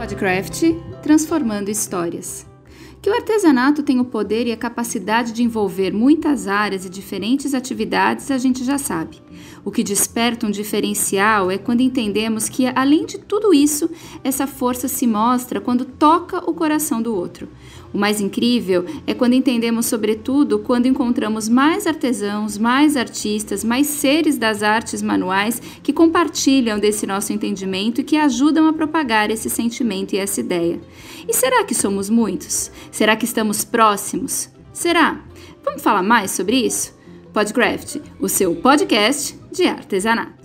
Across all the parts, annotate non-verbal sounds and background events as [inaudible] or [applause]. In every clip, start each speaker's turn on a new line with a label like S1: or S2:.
S1: Podcraft transformando histórias. Que o artesanato tem o poder e a capacidade de envolver muitas áreas e diferentes atividades, a gente já sabe. O que desperta um diferencial é quando entendemos que, além de tudo isso, essa força se mostra quando toca o coração do outro. O mais incrível é quando entendemos, sobretudo, quando encontramos mais artesãos, mais artistas, mais seres das artes manuais que compartilham desse nosso entendimento e que ajudam a propagar esse sentimento e essa ideia. E será que somos muitos? Será que estamos próximos? Será? Vamos falar mais sobre isso? Podcraft, o seu podcast de artesanato.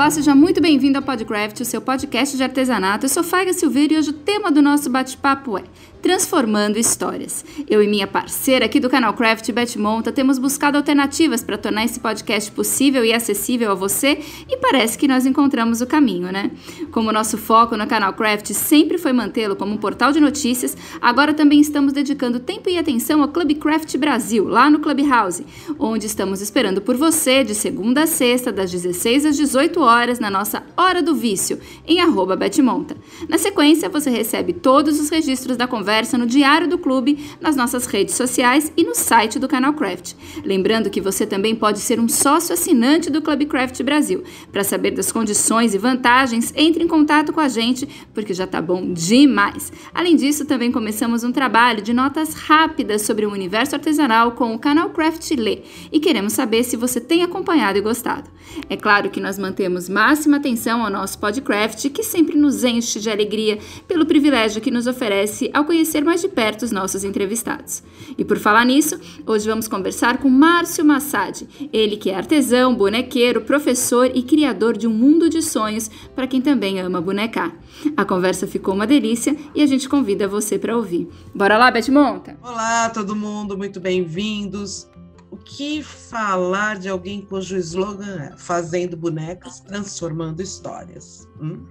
S1: Olá, seja muito bem-vindo ao Podcraft, o seu podcast de artesanato. Eu sou Faiga Silveira e hoje o tema do nosso bate-papo é Transformando Histórias. Eu e minha parceira aqui do canal Craft, Beth Monta, temos buscado alternativas para tornar esse podcast possível e acessível a você e parece que nós encontramos o caminho, né? Como nosso foco no canal Craft sempre foi mantê-lo como um portal de notícias, agora também estamos dedicando tempo e atenção ao Club Craft Brasil, lá no Clubhouse, onde estamos esperando por você de segunda a sexta, das 16 às 18 horas, na nossa Hora do Vício, em arroba Betmonta. Na sequência, você recebe todos os registros da conversa conversa no Diário do Clube, nas nossas redes sociais e no site do Canal Craft. Lembrando que você também pode ser um sócio assinante do Club Craft Brasil. Para saber das condições e vantagens, entre em contato com a gente, porque já tá bom demais. Além disso, também começamos um trabalho de notas rápidas sobre o universo artesanal com o Canal Craft Lê e queremos saber se você tem acompanhado e gostado. É claro que nós mantemos máxima atenção ao nosso podcast, que sempre nos enche de alegria pelo privilégio que nos oferece ao conhecer conhecer mais de perto os nossos entrevistados. E por falar nisso, hoje vamos conversar com Márcio Massad, ele que é artesão, bonequeiro, professor e criador de um mundo de sonhos para quem também ama bonecar. A conversa ficou uma delícia e a gente convida você para ouvir. Bora lá, Beth Monta?
S2: Olá, todo mundo, muito bem-vindos. O que falar de alguém cujo slogan é Fazendo bonecas, transformando histórias? Hum?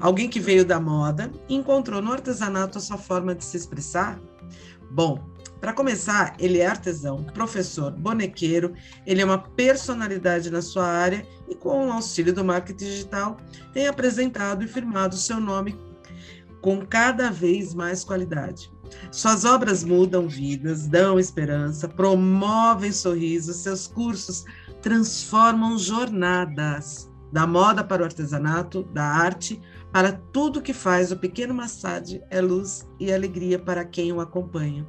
S2: Alguém que veio da moda e encontrou no artesanato a sua forma de se expressar? Bom, para começar, ele é artesão, professor, bonequeiro, ele é uma personalidade na sua área e, com o auxílio do marketing digital, tem apresentado e firmado seu nome com cada vez mais qualidade. Suas obras mudam vidas, dão esperança, promovem sorrisos, seus cursos transformam jornadas da moda para o artesanato, da arte para tudo que faz o pequeno Massad é luz e alegria para quem o acompanha.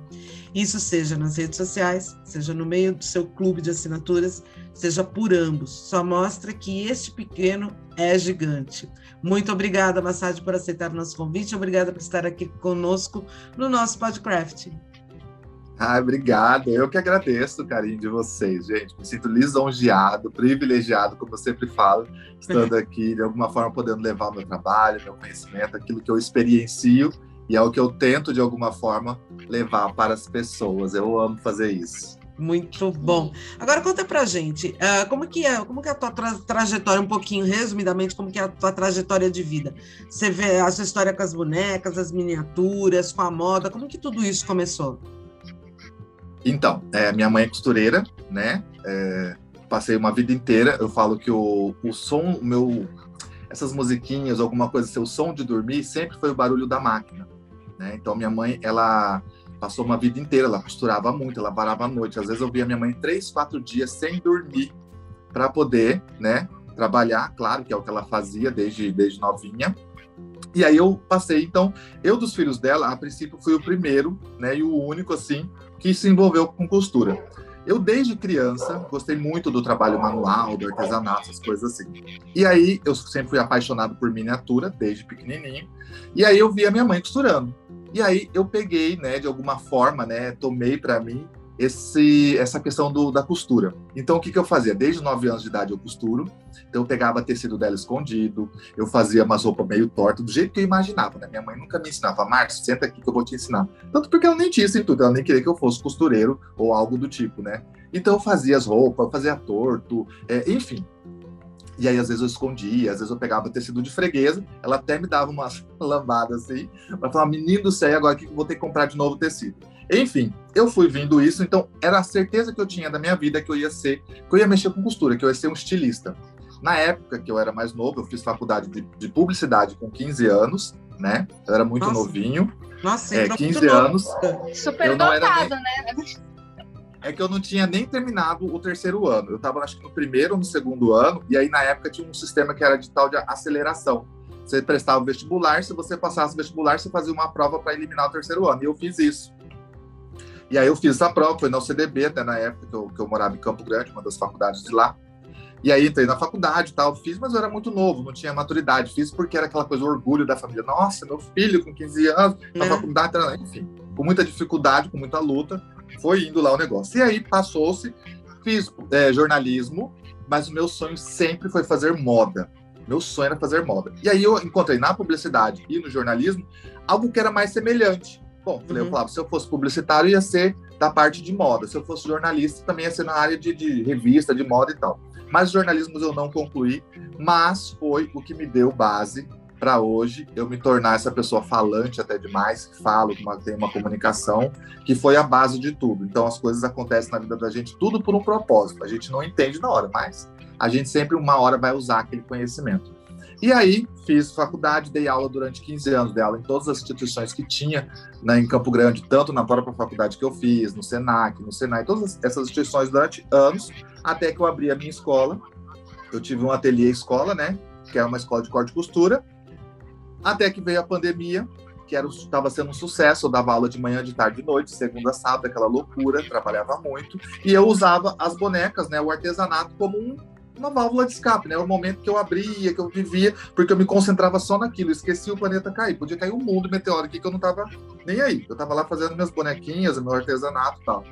S2: Isso seja nas redes sociais, seja no meio do seu clube de assinaturas, seja por ambos. Só mostra que este pequeno é gigante. Muito obrigada, Massad, por aceitar o nosso convite. Obrigada por estar aqui conosco no nosso podcast.
S3: Ah, obrigado. Eu que agradeço o carinho de vocês, gente. Me sinto lisonjeado, privilegiado, como eu sempre falo, estando aqui, de alguma forma, podendo levar meu trabalho, meu conhecimento, aquilo que eu experiencio e é o que eu tento, de alguma forma, levar para as pessoas. Eu amo fazer isso.
S2: Muito bom. Agora conta pra gente, uh, como que é, como que é a tua tra trajetória, um pouquinho, resumidamente, como que é a tua trajetória de vida? Você vê a sua história com as bonecas, as miniaturas, com a moda, como que tudo isso começou?
S3: Então, é, minha mãe é costureira, né? É, passei uma vida inteira. Eu falo que o, o som, o meu, essas musiquinhas, alguma coisa, seu som de dormir, sempre foi o barulho da máquina. Né? Então, minha mãe, ela passou uma vida inteira, ela costurava muito, ela varava à noite. Às vezes eu via minha mãe três, quatro dias sem dormir para poder, né, trabalhar. Claro que é o que ela fazia desde, desde novinha. E aí eu passei, então, eu dos filhos dela, a princípio fui o primeiro, né, e o único assim que se envolveu com costura. Eu, desde criança, gostei muito do trabalho manual, do artesanato, essas coisas assim. E aí, eu sempre fui apaixonado por miniatura, desde pequenininho. E aí, eu via minha mãe costurando. E aí, eu peguei, né, de alguma forma, né, tomei para mim esse, essa questão do, da costura. Então, o que, que eu fazia? Desde 9 anos de idade eu costuro, então eu pegava tecido dela escondido, eu fazia umas roupas meio tortas, do jeito que eu imaginava, né? Minha mãe nunca me ensinava, Márcio, senta aqui que eu vou te ensinar. Tanto porque ela nem tinha isso tudo, ela nem queria que eu fosse costureiro ou algo do tipo, né? Então eu fazia as roupas, eu fazia torto, é, enfim. E aí, às vezes, eu escondia, às vezes eu pegava tecido de freguesa, ela até me dava umas [laughs] lambadas assim, para falar, menino do céu, agora que vou ter que comprar de novo tecido. Enfim, eu fui vindo isso, então era a certeza que eu tinha da minha vida que eu ia ser, que eu ia mexer com costura, que eu ia ser um estilista. Na época que eu era mais novo, eu fiz faculdade de, de publicidade com 15 anos, né? Eu era muito Nossa. novinho.
S2: Nossa,
S3: é, 15 anos.
S4: Super dotado, nem... né?
S3: É que eu não tinha nem terminado o terceiro ano. Eu estava, acho que no primeiro ou no segundo ano, e aí na época tinha um sistema que era de tal de aceleração. Você prestava o vestibular, se você passasse o vestibular, você fazia uma prova para eliminar o terceiro ano. E eu fiz isso. E aí eu fiz essa prova, foi na UCDB, até na época que eu, que eu morava em Campo Grande, uma das faculdades de lá. E aí entrei na faculdade e tal, fiz, mas eu era muito novo, não tinha maturidade. Fiz porque era aquela coisa, orgulho da família. Nossa, meu filho com 15 anos, na é. faculdade, enfim, com muita dificuldade, com muita luta, foi indo lá o negócio. E aí passou-se, fiz é, jornalismo, mas o meu sonho sempre foi fazer moda. Meu sonho era fazer moda. E aí eu encontrei na publicidade e no jornalismo algo que era mais semelhante. Bom, falei, uhum. eu falava, se eu fosse publicitário, ia ser da parte de moda. Se eu fosse jornalista, também ia ser na área de, de revista, de moda e tal. Mas jornalismo eu não concluí, mas foi o que me deu base para hoje eu me tornar essa pessoa falante até demais, que falo, que tem uma comunicação, que foi a base de tudo. Então as coisas acontecem na vida da gente tudo por um propósito. A gente não entende na hora, mas a gente sempre uma hora vai usar aquele conhecimento. E aí, fiz faculdade, dei aula durante 15 anos, dei aula em todas as instituições que tinha né, em Campo Grande, tanto na própria faculdade que eu fiz, no SENAC, no SENAI, todas essas instituições durante anos, até que eu abri a minha escola. Eu tive um ateliê escola, né, que era uma escola de corte e costura, até que veio a pandemia, que estava sendo um sucesso. Eu dava aula de manhã, de tarde, de noite, segunda, sábado, aquela loucura, trabalhava muito. E eu usava as bonecas, né, o artesanato, como um uma válvula de escape, né? Era o momento que eu abria, que eu vivia, porque eu me concentrava só naquilo, esqueci o planeta cair. Podia cair um mundo meteórico que eu não tava nem aí. Eu tava lá fazendo minhas bonequinhas, meu artesanato e tal.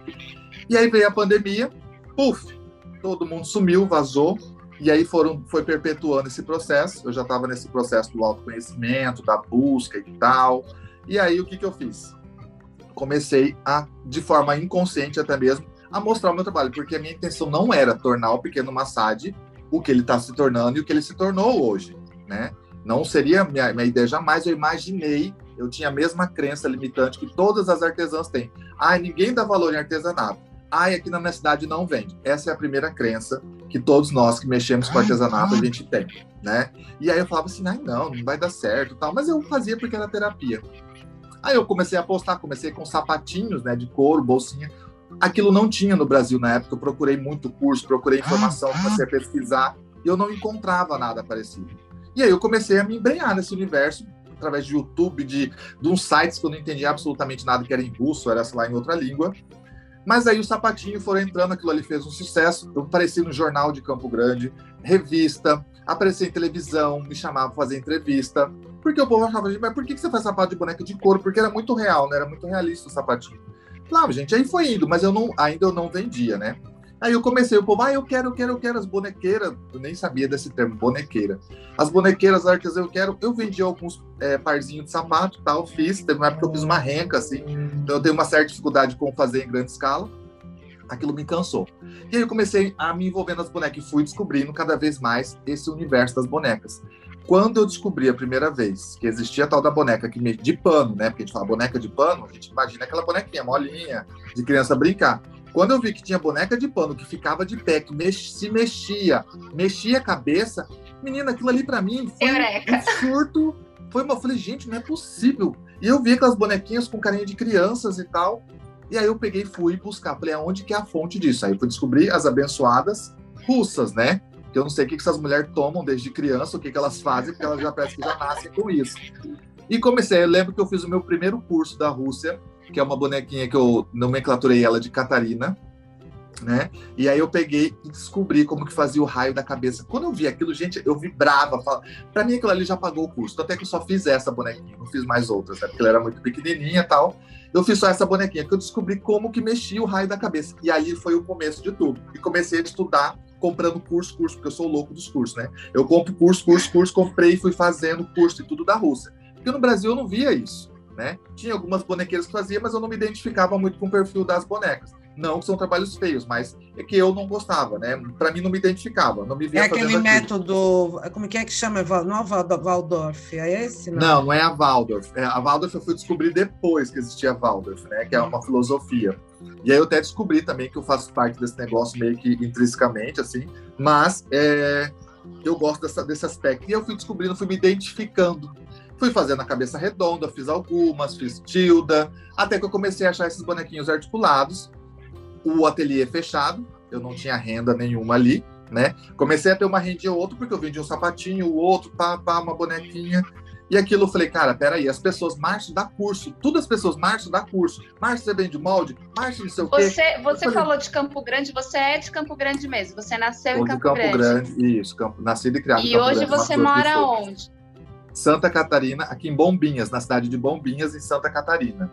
S3: E aí veio a pandemia, puf, todo mundo sumiu, vazou. E aí foram, foi perpetuando esse processo. Eu já estava nesse processo do autoconhecimento, da busca e tal. E aí o que, que eu fiz? Comecei a, de forma inconsciente até mesmo, a mostrar o meu trabalho, porque a minha intenção não era tornar o pequeno Massad o que ele está se tornando e o que ele se tornou hoje, né? Não seria minha, minha ideia jamais, eu imaginei, eu tinha a mesma crença limitante que todas as artesãs têm. Ai, ninguém dá valor em artesanato. Ai, aqui na minha cidade não vende. Essa é a primeira crença que todos nós que mexemos com artesanato a gente tem, né? E aí eu falava assim, ai não, não vai dar certo, tal. Mas eu fazia porque era terapia. Aí eu comecei a postar, comecei com sapatinhos, né, de couro, bolsinha aquilo não tinha no Brasil na época. Eu procurei muito curso, procurei informação, ah, comecei a pesquisar e eu não encontrava nada parecido. E aí eu comecei a me embrenhar nesse universo através de YouTube, de, de uns sites que eu não entendia absolutamente nada, que era em russo, era, sei lá, em outra língua. Mas aí o sapatinho foram entrando, aquilo ali fez um sucesso. Eu apareci no jornal de Campo Grande, revista, apareci em televisão, me chamava para fazer entrevista. Porque o povo achava, mas por que você faz sapato de boneca de couro? Porque era muito real, né? Era muito realista o sapatinho. Claro, gente, aí foi indo, mas eu não, ainda eu não vendia, né? Aí eu comecei, o povo, ah, eu quero, eu quero, eu quero as bonequeiras. Eu nem sabia desse termo, bonequeira. As bonequeiras, arcas, eu quero. Eu vendi alguns é, parzinhos de sapato tal, fiz. Teve uma época que eu fiz uma renca, assim. Então eu tenho uma certa dificuldade com fazer em grande escala. Aquilo me cansou. E aí eu comecei a me envolver nas bonecas e fui descobrindo cada vez mais esse universo das bonecas. Quando eu descobri a primeira vez que existia a tal da boneca que me... de pano, né? Porque a gente fala boneca de pano, a gente imagina aquela bonequinha molinha, de criança brincar. Quando eu vi que tinha boneca de pano que ficava de pé, que mex... se mexia, mexia a cabeça, menina, aquilo ali para mim foi Eureka. um surto. Foi uma, eu falei, gente, não é possível. E eu vi aquelas bonequinhas com carinha de crianças e tal. E aí eu peguei e fui buscar, falei, aonde que é a fonte disso? Aí eu fui descobrir as abençoadas russas, né? Que eu não sei o que essas mulheres tomam desde criança, o que, que elas fazem, porque elas já parece que já nascem com isso. E comecei, eu lembro que eu fiz o meu primeiro curso da Rússia, que é uma bonequinha que eu nomenclaturei ela de Catarina, né? E aí eu peguei e descobri como que fazia o raio da cabeça. Quando eu vi aquilo, gente, eu vibrava. Para mim aquilo ali já pagou o curso. Até que eu só fiz essa bonequinha, não fiz mais outras, né? Porque ela era muito pequenininha e tal. Eu fiz só essa bonequinha, que eu descobri como que mexia o raio da cabeça. E ali foi o começo de tudo. E comecei a estudar comprando curso, curso, porque eu sou louco dos cursos, né? Eu compro curso, curso, curso, comprei e fui fazendo curso e tudo da Rússia. Porque no Brasil eu não via isso, né? Tinha algumas bonequeiras que fazia, mas eu não me identificava muito com o perfil das bonecas. Não que são trabalhos feios, mas é que eu não gostava, né? Para mim não me identificava, não me via
S2: É aquele método, como que é que chama? Não é o Waldorf, é esse?
S3: Não, não, não é a Waldorf. É, a Waldorf eu fui descobrir depois que existia a Waldorf, né? Que é uma filosofia. E aí eu até descobri também que eu faço parte desse negócio meio que intrinsecamente, assim, mas é, eu gosto dessa, desse aspecto. E eu fui descobrindo, fui me identificando. Fui fazendo a cabeça redonda, fiz algumas, fiz tilda, até que eu comecei a achar esses bonequinhos articulados. O ateliê fechado, eu não tinha renda nenhuma ali, né? Comecei a ter uma renda ou outra, porque eu vendia um sapatinho, o outro, pá, pá, uma bonequinha. E aquilo eu falei, cara, peraí, as pessoas marcham dá curso, tudo as pessoas marcham dá curso. Marcha você vem de molde, marcha não sei o
S4: quê. Você, você falei, falou de Campo Grande, você é de Campo Grande mesmo, você nasceu em Campo, Campo Grande. Grande.
S3: Isso, Campo, nascido e criado
S4: e
S3: em Campo
S4: hoje
S3: Grande.
S4: você mora onde?
S3: Santa Catarina, aqui em Bombinhas, na cidade de Bombinhas, em Santa Catarina.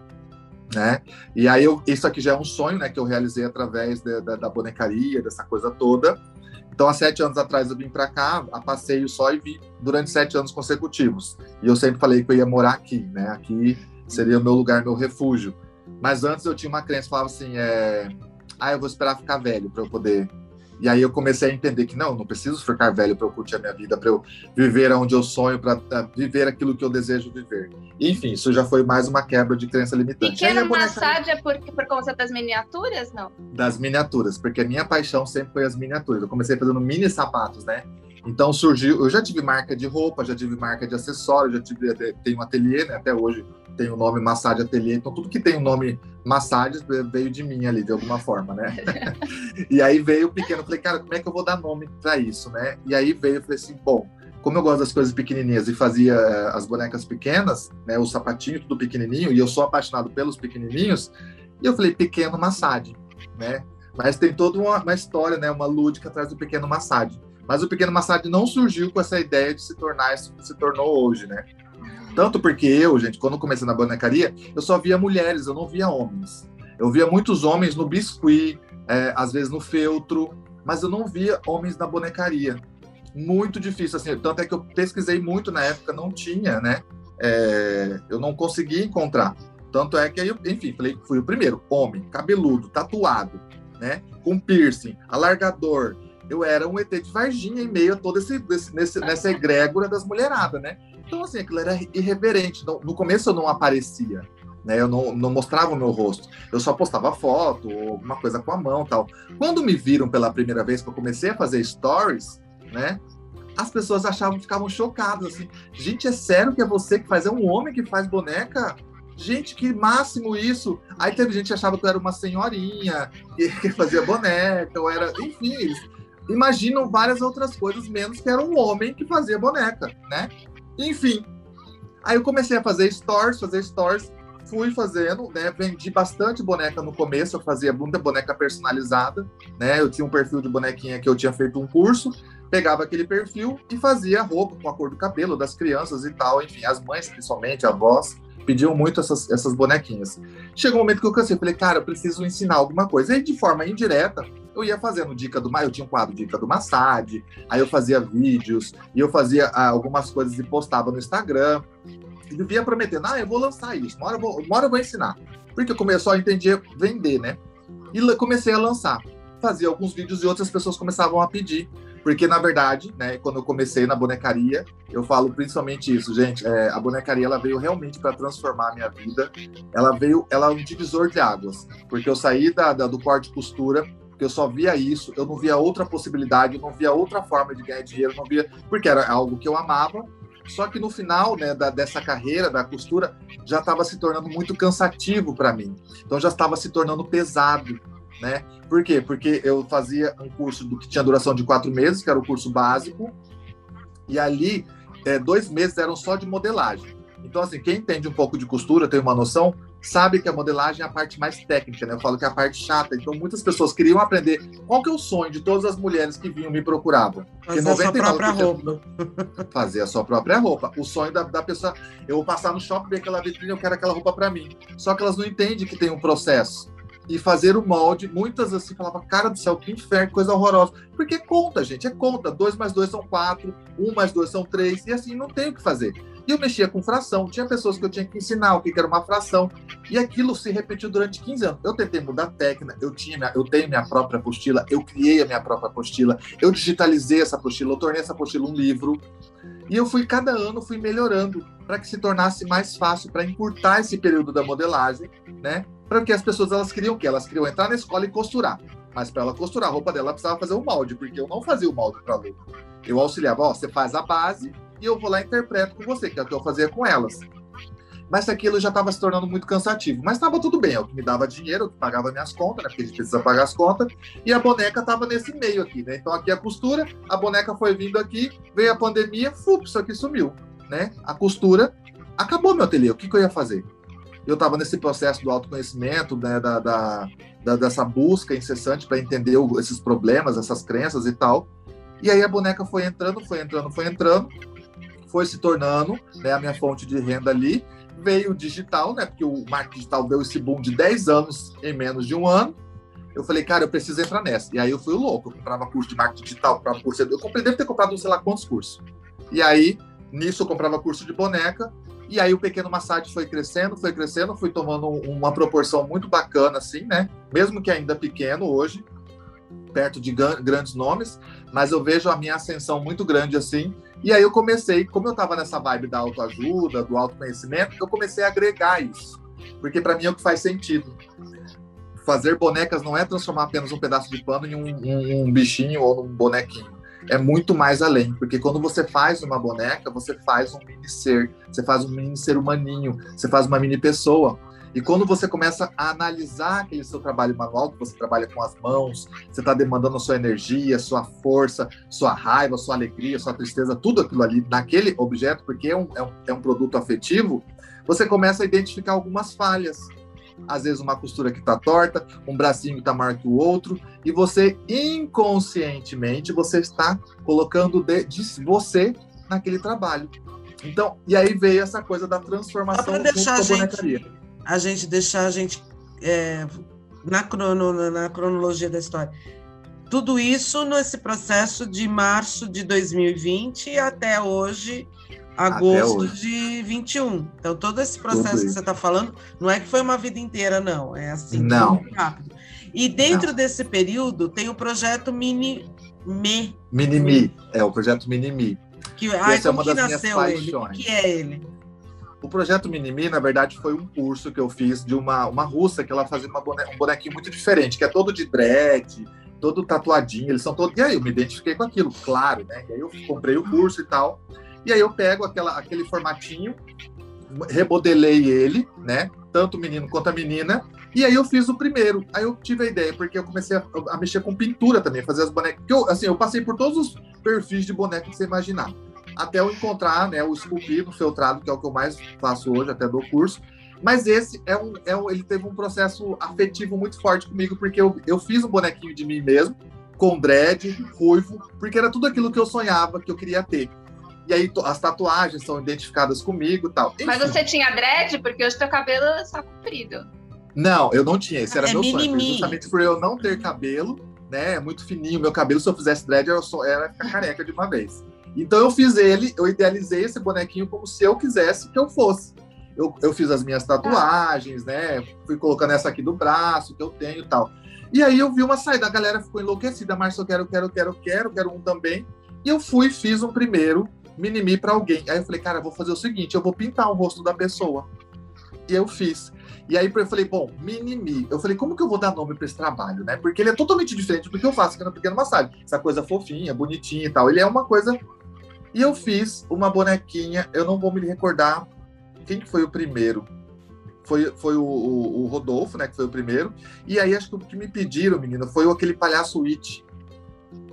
S3: Né? E aí, eu, isso aqui já é um sonho né, que eu realizei através da bonecaria, dessa coisa toda. Então, há sete anos atrás eu vim para cá, a passeio só e vi durante sete anos consecutivos. E eu sempre falei que eu ia morar aqui, né? Aqui seria o meu lugar, meu refúgio. Mas antes eu tinha uma crença, falava assim, é... ah, eu vou esperar ficar velho para eu poder e aí eu comecei a entender que não, não preciso ficar velho para eu curtir a minha vida, para eu viver onde eu sonho, para viver aquilo que eu desejo viver. Enfim, isso já foi mais uma quebra de crença limitante.
S4: Pequena massagem é por, por conta das miniaturas, não?
S3: Das miniaturas, porque a minha paixão sempre foi as miniaturas. Eu comecei fazendo mini sapatos, né? Então surgiu, eu já tive marca de roupa, já tive marca de acessório, já tive, tenho um ateliê, né? Até hoje tem o nome Massage Ateliê, então tudo que tem o nome Massage veio de mim ali, de alguma forma, né? [laughs] e aí veio o pequeno, falei, cara, como é que eu vou dar nome para isso, né? E aí veio, eu falei assim, bom, como eu gosto das coisas pequenininhas e fazia eh, as bonecas pequenas, né, o sapatinho tudo pequenininho, e eu sou apaixonado pelos pequenininhos, e eu falei, pequeno Massage, né? Mas tem toda uma, uma história, né, uma lúdica atrás do pequeno Massage. Mas o pequeno Massage não surgiu com essa ideia de se tornar isso que se tornou hoje, né? Tanto porque eu, gente, quando comecei na bonecaria, eu só via mulheres, eu não via homens. Eu via muitos homens no biscuit, é, às vezes no feltro, mas eu não via homens na bonecaria. Muito difícil, assim. Tanto é que eu pesquisei muito na época, não tinha, né? É, eu não conseguia encontrar. Tanto é que aí, enfim, falei fui o primeiro. Homem, cabeludo, tatuado, né? Com piercing, alargador. Eu era um ET de Varginha em meio a toda esse, esse, nessa egrégora das mulheradas, né? Então, assim, aquilo era irreverente. No começo eu não aparecia, né? Eu não, não mostrava o meu rosto. Eu só postava foto alguma coisa com a mão tal. Quando me viram pela primeira vez que eu comecei a fazer stories, né? As pessoas achavam, ficavam chocadas, assim. Gente, é sério que é você que faz? É um homem que faz boneca? Gente, que máximo isso! Aí teve gente que achava que eu era uma senhorinha, que fazia boneca, ou era. Enfim, eles imaginam várias outras coisas, menos que era um homem que fazia boneca, né? Enfim. Aí eu comecei a fazer stores, fazer stores, fui fazendo, né? Vendi bastante boneca no começo, eu fazia muita boneca personalizada, né? Eu tinha um perfil de bonequinha que eu tinha feito um curso, pegava aquele perfil e fazia roupa com a cor do cabelo das crianças e tal, enfim, as mães principalmente, avós, pediam muito essas, essas bonequinhas. Chegou um momento que eu cansei, falei, cara, eu preciso ensinar alguma coisa. E de forma indireta, eu ia fazendo dica do eu tinha um quadro dica do Massad, aí eu fazia vídeos, e eu fazia ah, algumas coisas e postava no Instagram. E vivia prometendo, ah, eu vou lançar isso, uma hora eu vou, uma hora eu vou ensinar. Porque comecei a entender vender, né? E comecei a lançar. Fazia alguns vídeos e outras pessoas começavam a pedir. Porque, na verdade, né, quando eu comecei na bonecaria, eu falo principalmente isso, gente. É, a bonecaria ela veio realmente para transformar a minha vida. Ela veio, ela é um divisor de águas. Porque eu saí da, da do corte de costura, porque eu só via isso, eu não via outra possibilidade, eu não via outra forma de ganhar dinheiro, não via, porque era algo que eu amava. Só que no final né, da, dessa carreira da costura já estava se tornando muito cansativo para mim. Então já estava se tornando pesado né? Por quê? Porque eu fazia um curso do que tinha duração de quatro meses, que era o curso básico, e ali é, dois meses eram só de modelagem. Então, assim, quem entende um pouco de costura, tem uma noção, sabe que a modelagem é a parte mais técnica, né? Eu falo que é a parte chata. Então, muitas pessoas queriam aprender qual que é o sonho de todas as mulheres que vinham me procuravam.
S2: Fazer a sua própria roupa. [laughs]
S3: Fazer a sua própria roupa. O sonho da, da pessoa, eu vou passar no shopping, ver aquela vitrine, eu quero aquela roupa para mim. Só que elas não entendem que tem um processo e fazer o molde. Muitas assim falavam, cara do céu, que inferno, coisa horrorosa. Porque conta, gente, é conta. Dois mais dois são quatro, um mais dois são três, e assim não tem o que fazer. E eu mexia com fração. Tinha pessoas que eu tinha que ensinar o que era uma fração. E aquilo se repetiu durante 15 anos. Eu tentei mudar a técnica, eu, tinha eu tenho minha própria apostila, eu criei a minha própria apostila, eu digitalizei essa apostila, eu tornei essa apostila um livro. E eu fui, cada ano, fui melhorando para que se tornasse mais fácil, para encurtar esse período da modelagem, né? Para que as pessoas elas queriam o quê? Elas queriam entrar na escola e costurar. Mas para ela costurar a roupa dela, ela precisava fazer o um molde, porque eu não fazia o molde para aluno. Eu auxiliava, ó, você faz a base e eu vou lá e interpreto com você, que é o que eu fazia com elas. Mas aquilo já estava se tornando muito cansativo. Mas estava tudo bem, é que me dava dinheiro, é que pagava minhas contas, né? Porque a gente precisa pagar as contas. E a boneca estava nesse meio aqui, né? Então aqui a costura, a boneca foi vindo aqui, veio a pandemia, fup, isso aqui sumiu, né? A costura, acabou meu ateliê. O que, que eu ia fazer? Eu estava nesse processo do autoconhecimento, né? Da, da, da dessa busca incessante para entender o, esses problemas, essas crenças e tal. E aí a boneca foi entrando, foi entrando, foi entrando, foi se tornando né, a minha fonte de renda ali. Veio o digital, né? Porque o marketing digital deu esse boom de 10 anos em menos de um ano. Eu falei, cara, eu preciso entrar nessa. E aí eu fui louco. Eu comprava curso de marketing digital, comprava curso. Eu comprei, devo ter comprado não sei lá quantos cursos. E aí, nisso, eu comprava curso de boneca. E aí o pequeno massagem foi crescendo, foi crescendo, foi tomando uma proporção muito bacana, assim, né? Mesmo que ainda pequeno hoje perto de grandes nomes, mas eu vejo a minha ascensão muito grande assim. E aí eu comecei, como eu estava nessa vibe da autoajuda, do autoconhecimento, eu comecei a agregar isso. Porque para mim é o que faz sentido. Fazer bonecas não é transformar apenas um pedaço de pano em um, um, um bichinho ou num bonequinho. É muito mais além, porque quando você faz uma boneca, você faz um mini ser, você faz um mini ser humaninho, você faz uma mini pessoa. E quando você começa a analisar aquele seu trabalho manual, que você trabalha com as mãos, você está demandando sua energia, sua força, sua raiva, sua alegria, sua tristeza, tudo aquilo ali naquele objeto, porque é um, é um, é um produto afetivo, você começa a identificar algumas falhas. Às vezes uma costura que está torta, um bracinho que está maior que o outro, e você inconscientemente você está colocando de, de você naquele trabalho. Então, e aí veio essa coisa da transformação
S2: da bonecaria. A gente deixar a gente é, na, crono, na cronologia da história. Tudo isso nesse processo de março de 2020 até hoje, agosto hoje. de 21. Então, todo esse processo que você está falando, não é que foi uma vida inteira, não. É assim,
S3: não.
S2: rápido. E dentro não. desse período tem o projeto Mini Me.
S3: Mini Me, é o projeto Mini Me.
S2: Que, ai, como é uma que das nasceu minhas paixões. ele? Que é ele?
S3: O projeto Minimi, na verdade, foi um curso que eu fiz de uma, uma russa que ela fazia uma bone... um bonequinho muito diferente, que é todo de dread, todo tatuadinho, eles são todos. E aí eu me identifiquei com aquilo, claro, né? E aí eu comprei o curso e tal. E aí eu pego aquela, aquele formatinho, remodelei ele, né? Tanto o menino quanto a menina. E aí eu fiz o primeiro. Aí eu tive a ideia, porque eu comecei a, a mexer com pintura também, fazer as bonecas. Eu, assim, eu passei por todos os perfis de boneca que você imaginar até eu encontrar né, o esculpido, feltrado, que é o que eu mais faço hoje, até do curso. Mas esse é um, é um, ele teve um processo afetivo muito forte comigo, porque eu, eu fiz um bonequinho de mim mesmo, com dread, ruivo, porque era tudo aquilo que eu sonhava, que eu queria ter. E aí as tatuagens são identificadas comigo e tal.
S4: Enfim. Mas você tinha dread? Porque hoje teu cabelo é só comprido.
S3: Não, eu não tinha. Esse era é meu mimimi. sonho. Justamente por eu não ter cabelo, né? É muito fininho. Meu cabelo, se eu fizesse dread, eu só era ficar careca de uma vez. Então eu fiz ele, eu idealizei esse bonequinho como se eu quisesse que eu fosse. Eu, eu fiz as minhas tatuagens, né? Fui colocando essa aqui do braço que eu tenho e tal. E aí eu vi uma saída, a galera ficou enlouquecida, Márcio, eu quero, quero, quero, quero, quero um também. E eu fui fiz um primeiro minimi para alguém. Aí eu falei, cara, eu vou fazer o seguinte, eu vou pintar o rosto da pessoa. E eu fiz. E aí eu falei, bom, Minimi. Eu falei, como que eu vou dar nome para esse trabalho, né? Porque ele é totalmente diferente do que eu faço aqui no Pequeno Massagem. Essa coisa fofinha, bonitinha e tal. Ele é uma coisa e eu fiz uma bonequinha, eu não vou me recordar quem que foi o primeiro. Foi, foi o, o, o, Rodolfo, né, que foi o primeiro. E aí acho que o que me pediram, menino, foi aquele palhaço It,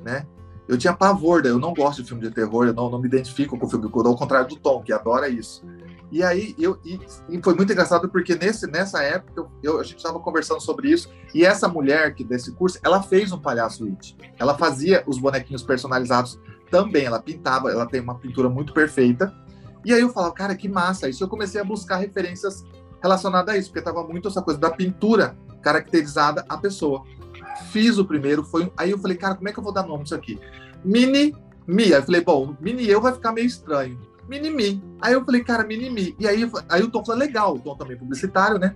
S3: né? Eu tinha pavor, eu não gosto de filme de terror, eu não, não me identifico com o filme de terror, ao contrário do Tom, que adora isso. E aí eu e, e foi muito engraçado porque nesse, nessa época eu a gente estava conversando sobre isso e essa mulher que desse curso, ela fez um palhaço It. Ela fazia os bonequinhos personalizados também, ela pintava, ela tem uma pintura muito perfeita. E aí eu falava, cara, que massa isso. Eu comecei a buscar referências relacionadas a isso, porque tava muito essa coisa da pintura caracterizada a pessoa. Fiz o primeiro, foi. Aí eu falei, cara, como é que eu vou dar nome isso aqui? Mini Mi. Aí eu falei, bom, Mini eu vai ficar meio estranho. Minimi. Aí eu falei, cara, Minimi. E aí, aí o Tom falou, legal, o Tom também é publicitário, né?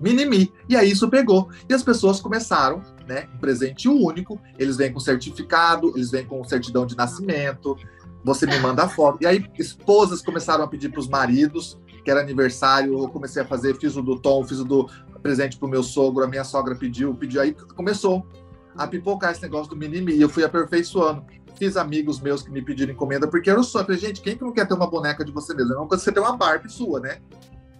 S3: Minimi. E aí isso pegou. E as pessoas começaram, né? Um presente único. Eles vêm com certificado, eles vêm com certidão de nascimento. Você me manda foto. E aí esposas começaram a pedir para os maridos, que era aniversário. Eu comecei a fazer, fiz o do Tom, fiz o do presente para o meu sogro. A minha sogra pediu, pediu. Aí começou a pipocar esse negócio do Minimi. E eu fui aperfeiçoando. Fiz amigos meus que me pediram encomenda, porque eu sou. Falei, gente, quem que não quer ter uma boneca de você mesmo? É uma coisa você ter uma Barbie sua, né?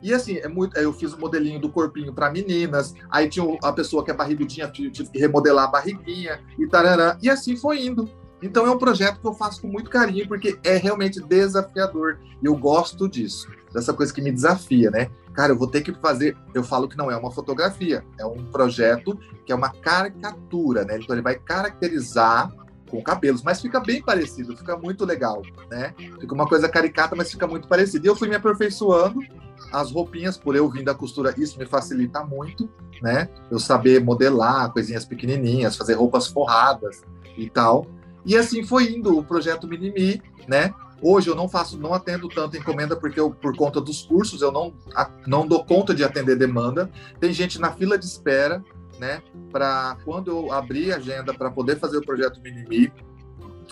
S3: E assim, é muito, eu fiz o modelinho do corpinho para meninas, aí tinha a pessoa que é barrigudinha, tive que remodelar a barriguinha e tarará, e assim foi indo. Então é um projeto que eu faço com muito carinho, porque é realmente desafiador. E eu gosto disso, dessa coisa que me desafia, né? Cara, eu vou ter que fazer. Eu falo que não é uma fotografia, é um projeto que é uma caricatura, né? Então ele vai caracterizar com cabelos, mas fica bem parecido, fica muito legal, né? Fica uma coisa caricata, mas fica muito parecido. E eu fui me aperfeiçoando as roupinhas, por eu vir da costura, isso me facilita muito, né? Eu saber modelar coisinhas pequenininhas, fazer roupas forradas e tal. E assim foi indo o projeto Minimi, né? Hoje eu não faço, não atendo tanto encomenda porque eu, por conta dos cursos, eu não, não dou conta de atender demanda. Tem gente na fila de espera, né? Para quando eu abrir a agenda para poder fazer o projeto Minimi,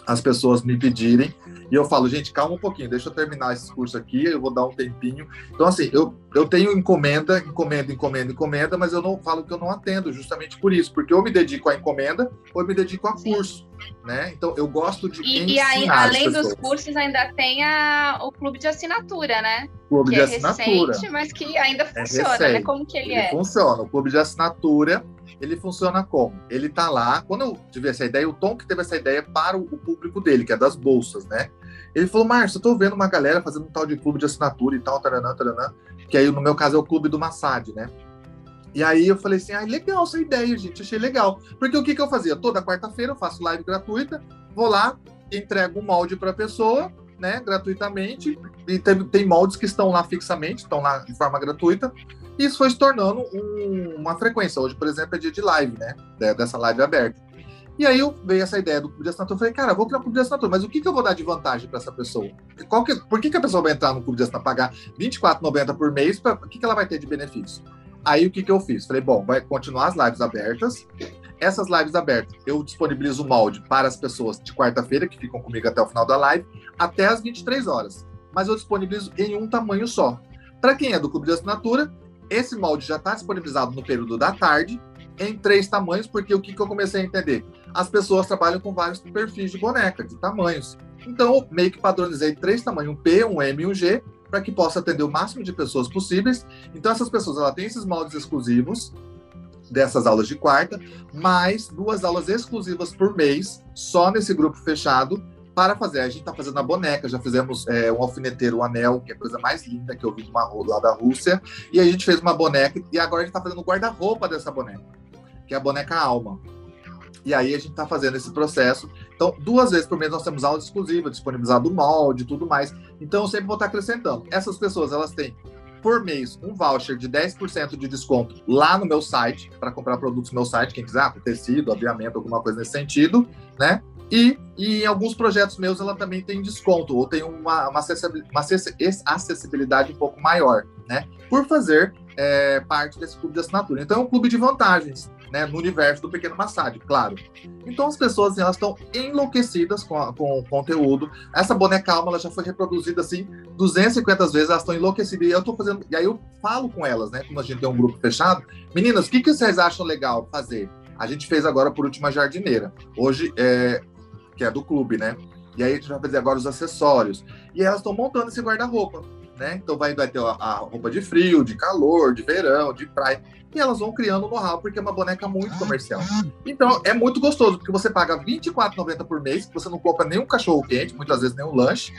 S3: as pessoas me pedirem. E eu falo, gente, calma um pouquinho, deixa eu terminar esse curso aqui, eu vou dar um tempinho. Então, assim, eu, eu tenho encomenda, encomenda, encomenda, encomenda, mas eu não falo que eu não atendo, justamente por isso, porque eu me dedico à encomenda ou eu me dedico a curso, né? Então, eu gosto de.
S4: E, e aí, além dos cursos, ainda tem a, o clube de assinatura, né?
S3: Clube
S4: que
S3: de
S4: é
S3: assinatura.
S4: recente, mas que ainda funciona, é né? Como que ele,
S3: ele
S4: é?
S3: Funciona. O clube de assinatura ele funciona como? Ele tá lá, quando eu tive essa ideia, o Tom que teve essa ideia para o público dele, que é das bolsas, né? Ele falou, Márcio, eu tô vendo uma galera fazendo um tal de clube de assinatura e tal, taranã, taranã, que aí no meu caso é o clube do Massad, né? E aí eu falei assim, ah, legal essa ideia, gente, achei legal. Porque o que, que eu fazia? Toda quarta-feira eu faço live gratuita, vou lá, entrego um molde para a pessoa, né, gratuitamente, e tem, tem moldes que estão lá fixamente, estão lá de forma gratuita, e isso foi se tornando um, uma frequência. Hoje, por exemplo, é dia de live, né, dessa live aberta. E aí eu veio essa ideia do clube de assinatura, eu falei, cara, vou criar um clube de assinatura, mas o que, que eu vou dar de vantagem para essa pessoa? Qual que, por que, que a pessoa vai entrar no clube de assinatura, pagar R$24,90 por mês, o que, que ela vai ter de benefício? Aí o que, que eu fiz? Falei, bom, vai continuar as lives abertas, essas lives abertas, eu disponibilizo o molde para as pessoas de quarta-feira, que ficam comigo até o final da live, até as 23 horas. Mas eu disponibilizo em um tamanho só. Para quem é do clube de assinatura, esse molde já está disponibilizado no período da tarde, em três tamanhos, porque o que, que eu comecei a entender? As pessoas trabalham com vários perfis de boneca, de tamanhos. Então, eu meio que padronizei três tamanhos, um P, um M e um G, para que possa atender o máximo de pessoas possíveis. Então, essas pessoas ela têm esses moldes exclusivos, dessas aulas de quarta, mais duas aulas exclusivas por mês, só nesse grupo fechado, para fazer. A gente está fazendo a boneca, já fizemos é, um alfineteiro, um anel, que é a coisa mais linda que eu vi de uma, lá da Rússia, e a gente fez uma boneca, e agora a gente está fazendo o guarda-roupa dessa boneca, que é a boneca alma. E aí a gente está fazendo esse processo. Então, duas vezes por mês nós temos aula exclusiva, disponibilizado o molde e tudo mais. Então, eu sempre vou estar acrescentando. Essas pessoas, elas têm por mês um voucher de 10% de desconto lá no meu site, para comprar produtos no meu site, quem quiser, ah, tecido, aviamento, alguma coisa nesse sentido, né? E, e, em alguns projetos meus ela também tem desconto, ou tem uma, uma, acessibilidade um pouco maior, né? Por fazer é, parte desse clube de assinatura. Então é um clube de vantagens né, no universo do Pequeno Massad, claro. Então as pessoas assim, elas estão enlouquecidas com, a, com o conteúdo. Essa boneca alma ela já foi reproduzida assim 250 vezes, elas estão enlouquecidas. E eu tô fazendo, e aí eu falo com elas, né, como a gente tem um grupo fechado, meninas, o que, que vocês acham legal fazer? A gente fez agora por última jardineira. Hoje é que é do clube, né? E aí a gente vai fazer agora os acessórios. E elas estão montando esse guarda-roupa, né? Então vai, vai ter a, a, roupa de frio, de calor, de verão, de praia e elas vão criando know-how, porque é uma boneca muito ah, comercial. Tá. Então, é muito gostoso, porque você paga R$24,90 por mês, você não compra nenhum cachorro quente, muitas vezes nem um lanche,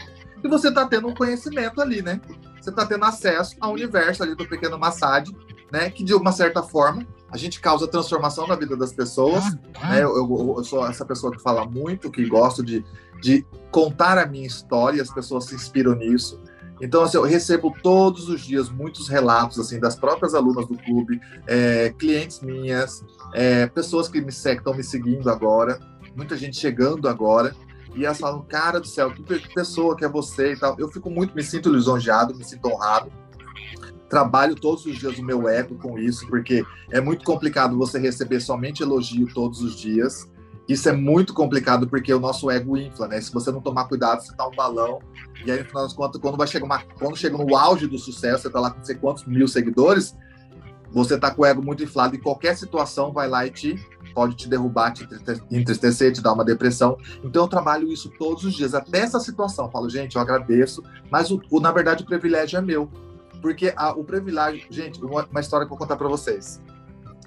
S3: e você está tendo um conhecimento ali, né? Você está tendo acesso ao universo ali do pequeno Massad, né? Que de uma certa forma a gente causa transformação na vida das pessoas. Ah, tá. Né? Eu, eu, eu, sou essa pessoa que fala muito, que gosto de, de contar a minha história, as pessoas se inspiram nisso. Então, assim, eu recebo todos os dias muitos relatos assim das próprias alunas do clube, é, clientes minhas, é, pessoas que me estão me seguindo agora, muita gente chegando agora. e elas falam, cara do céu, que pessoa que é você e tal. Eu fico muito, me sinto lisonjeado, me sinto honrado. Trabalho todos os dias o meu ego com isso, porque é muito complicado você receber somente elogio todos os dias. Isso é muito complicado porque o nosso ego infla, né? Se você não tomar cuidado, você tá um balão. E aí, no final das contas, quando vai chegar uma, quando chega no auge do sucesso, você tá lá com não sei quantos mil seguidores, você tá com o ego muito inflado e qualquer situação vai lá e te pode te derrubar, te entristecer, te dar uma depressão. Então eu trabalho isso todos os dias, até essa situação. Eu falo, gente, eu agradeço, mas o, o na verdade o privilégio é meu. Porque a, o privilégio, gente, uma, uma história que eu vou contar para vocês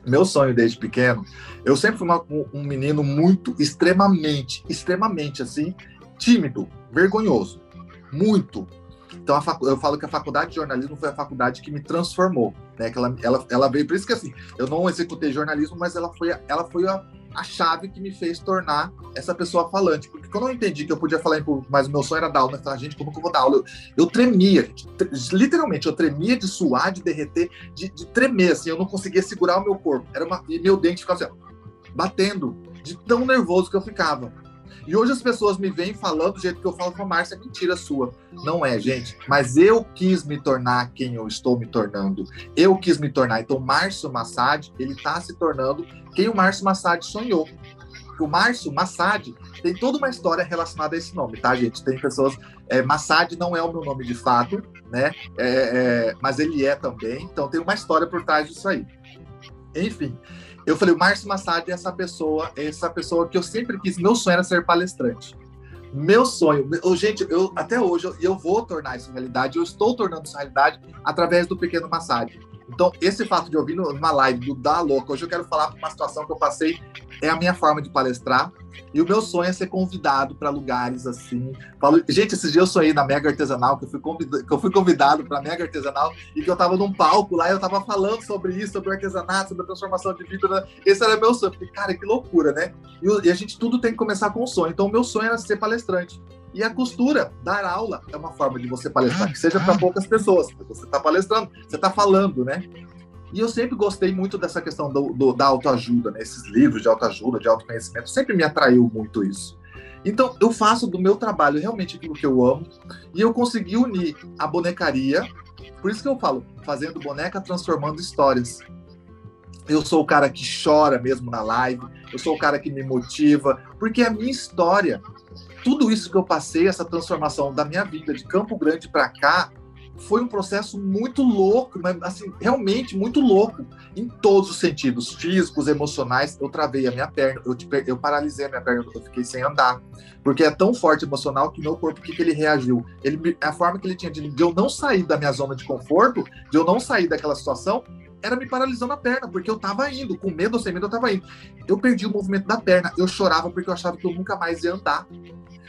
S3: meu sonho desde pequeno, eu sempre fui uma, um menino muito, extremamente, extremamente assim, tímido, vergonhoso. Muito. Então facu... eu falo que a faculdade de jornalismo foi a faculdade que me transformou, né? Que ela, ela, ela veio, por isso que assim, eu não executei jornalismo, mas ela foi, a, ela foi a, a chave que me fez tornar essa pessoa falante. Porque quando eu entendi que eu podia falar em público, mas o meu sonho era dar aula, eu gente, como que eu vou dar aula? Eu, eu tremia, gente, literalmente, eu tremia de suar, de derreter, de, de, tremer, assim, eu não conseguia segurar o meu corpo. Era uma, e meu dente ficava assim, ó, batendo, de tão nervoso que eu ficava. E hoje as pessoas me vêm falando do jeito que eu falo com a Márcia, mentira sua. Não é, gente. Mas eu quis me tornar quem eu estou me tornando. Eu quis me tornar. Então, Márcio Massad, ele está se tornando quem o Márcio Massad sonhou. O Márcio Massad tem toda uma história relacionada a esse nome, tá, gente? Tem pessoas. É, Massad não é o meu nome de fato, né? É, é, mas ele é também. Então, tem uma história por trás disso aí. Enfim, eu falei, o Márcio Massad é essa pessoa, é essa pessoa que eu sempre quis, meu sonho era ser palestrante. Meu sonho, meu, gente, eu até hoje eu, eu vou tornar isso realidade, eu estou tornando isso realidade através do Pequeno Massad. Então, esse fato de ouvir numa live do Da Louca, hoje eu quero falar uma situação que eu passei, é a minha forma de palestrar. E o meu sonho é ser convidado para lugares assim. Falo, gente, esses dias eu sonhei na Mega Artesanal, que eu fui convidado, que eu fui convidado para a Mega Artesanal e que eu estava num palco lá e eu estava falando sobre isso, sobre o artesanato, sobre a transformação de vida. Né? Esse era meu sonho. Eu falei, cara, que loucura, né? E, e a gente tudo tem que começar com um sonho. Então, o meu sonho era ser palestrante. E a costura, dar aula, é uma forma de você palestrar, que seja para poucas pessoas. Você está palestrando, você está falando, né? E eu sempre gostei muito dessa questão do, do, da autoajuda, né? Esses livros de autoajuda, de autoconhecimento, sempre me atraiu muito isso. Então, eu faço do meu trabalho realmente aquilo que eu amo, e eu consegui unir a bonecaria, por isso que eu falo, fazendo boneca, transformando histórias. Eu sou o cara que chora mesmo na live, eu sou o cara que me motiva, porque a minha história, tudo isso que eu passei, essa transformação da minha vida de Campo Grande para cá, foi um processo muito louco, mas assim, realmente muito louco, em todos os sentidos, físicos, emocionais. Eu travei a minha perna, eu, eu paralisei a minha perna, eu fiquei sem andar, porque é tão forte emocional que meu corpo, o que, que ele reagiu? Ele, a forma que ele tinha de, de eu não sair da minha zona de conforto, de eu não sair daquela situação, era me paralisando a perna, porque eu tava indo, com medo ou sem medo, eu tava indo. Eu perdi o movimento da perna, eu chorava porque eu achava que eu nunca mais ia andar.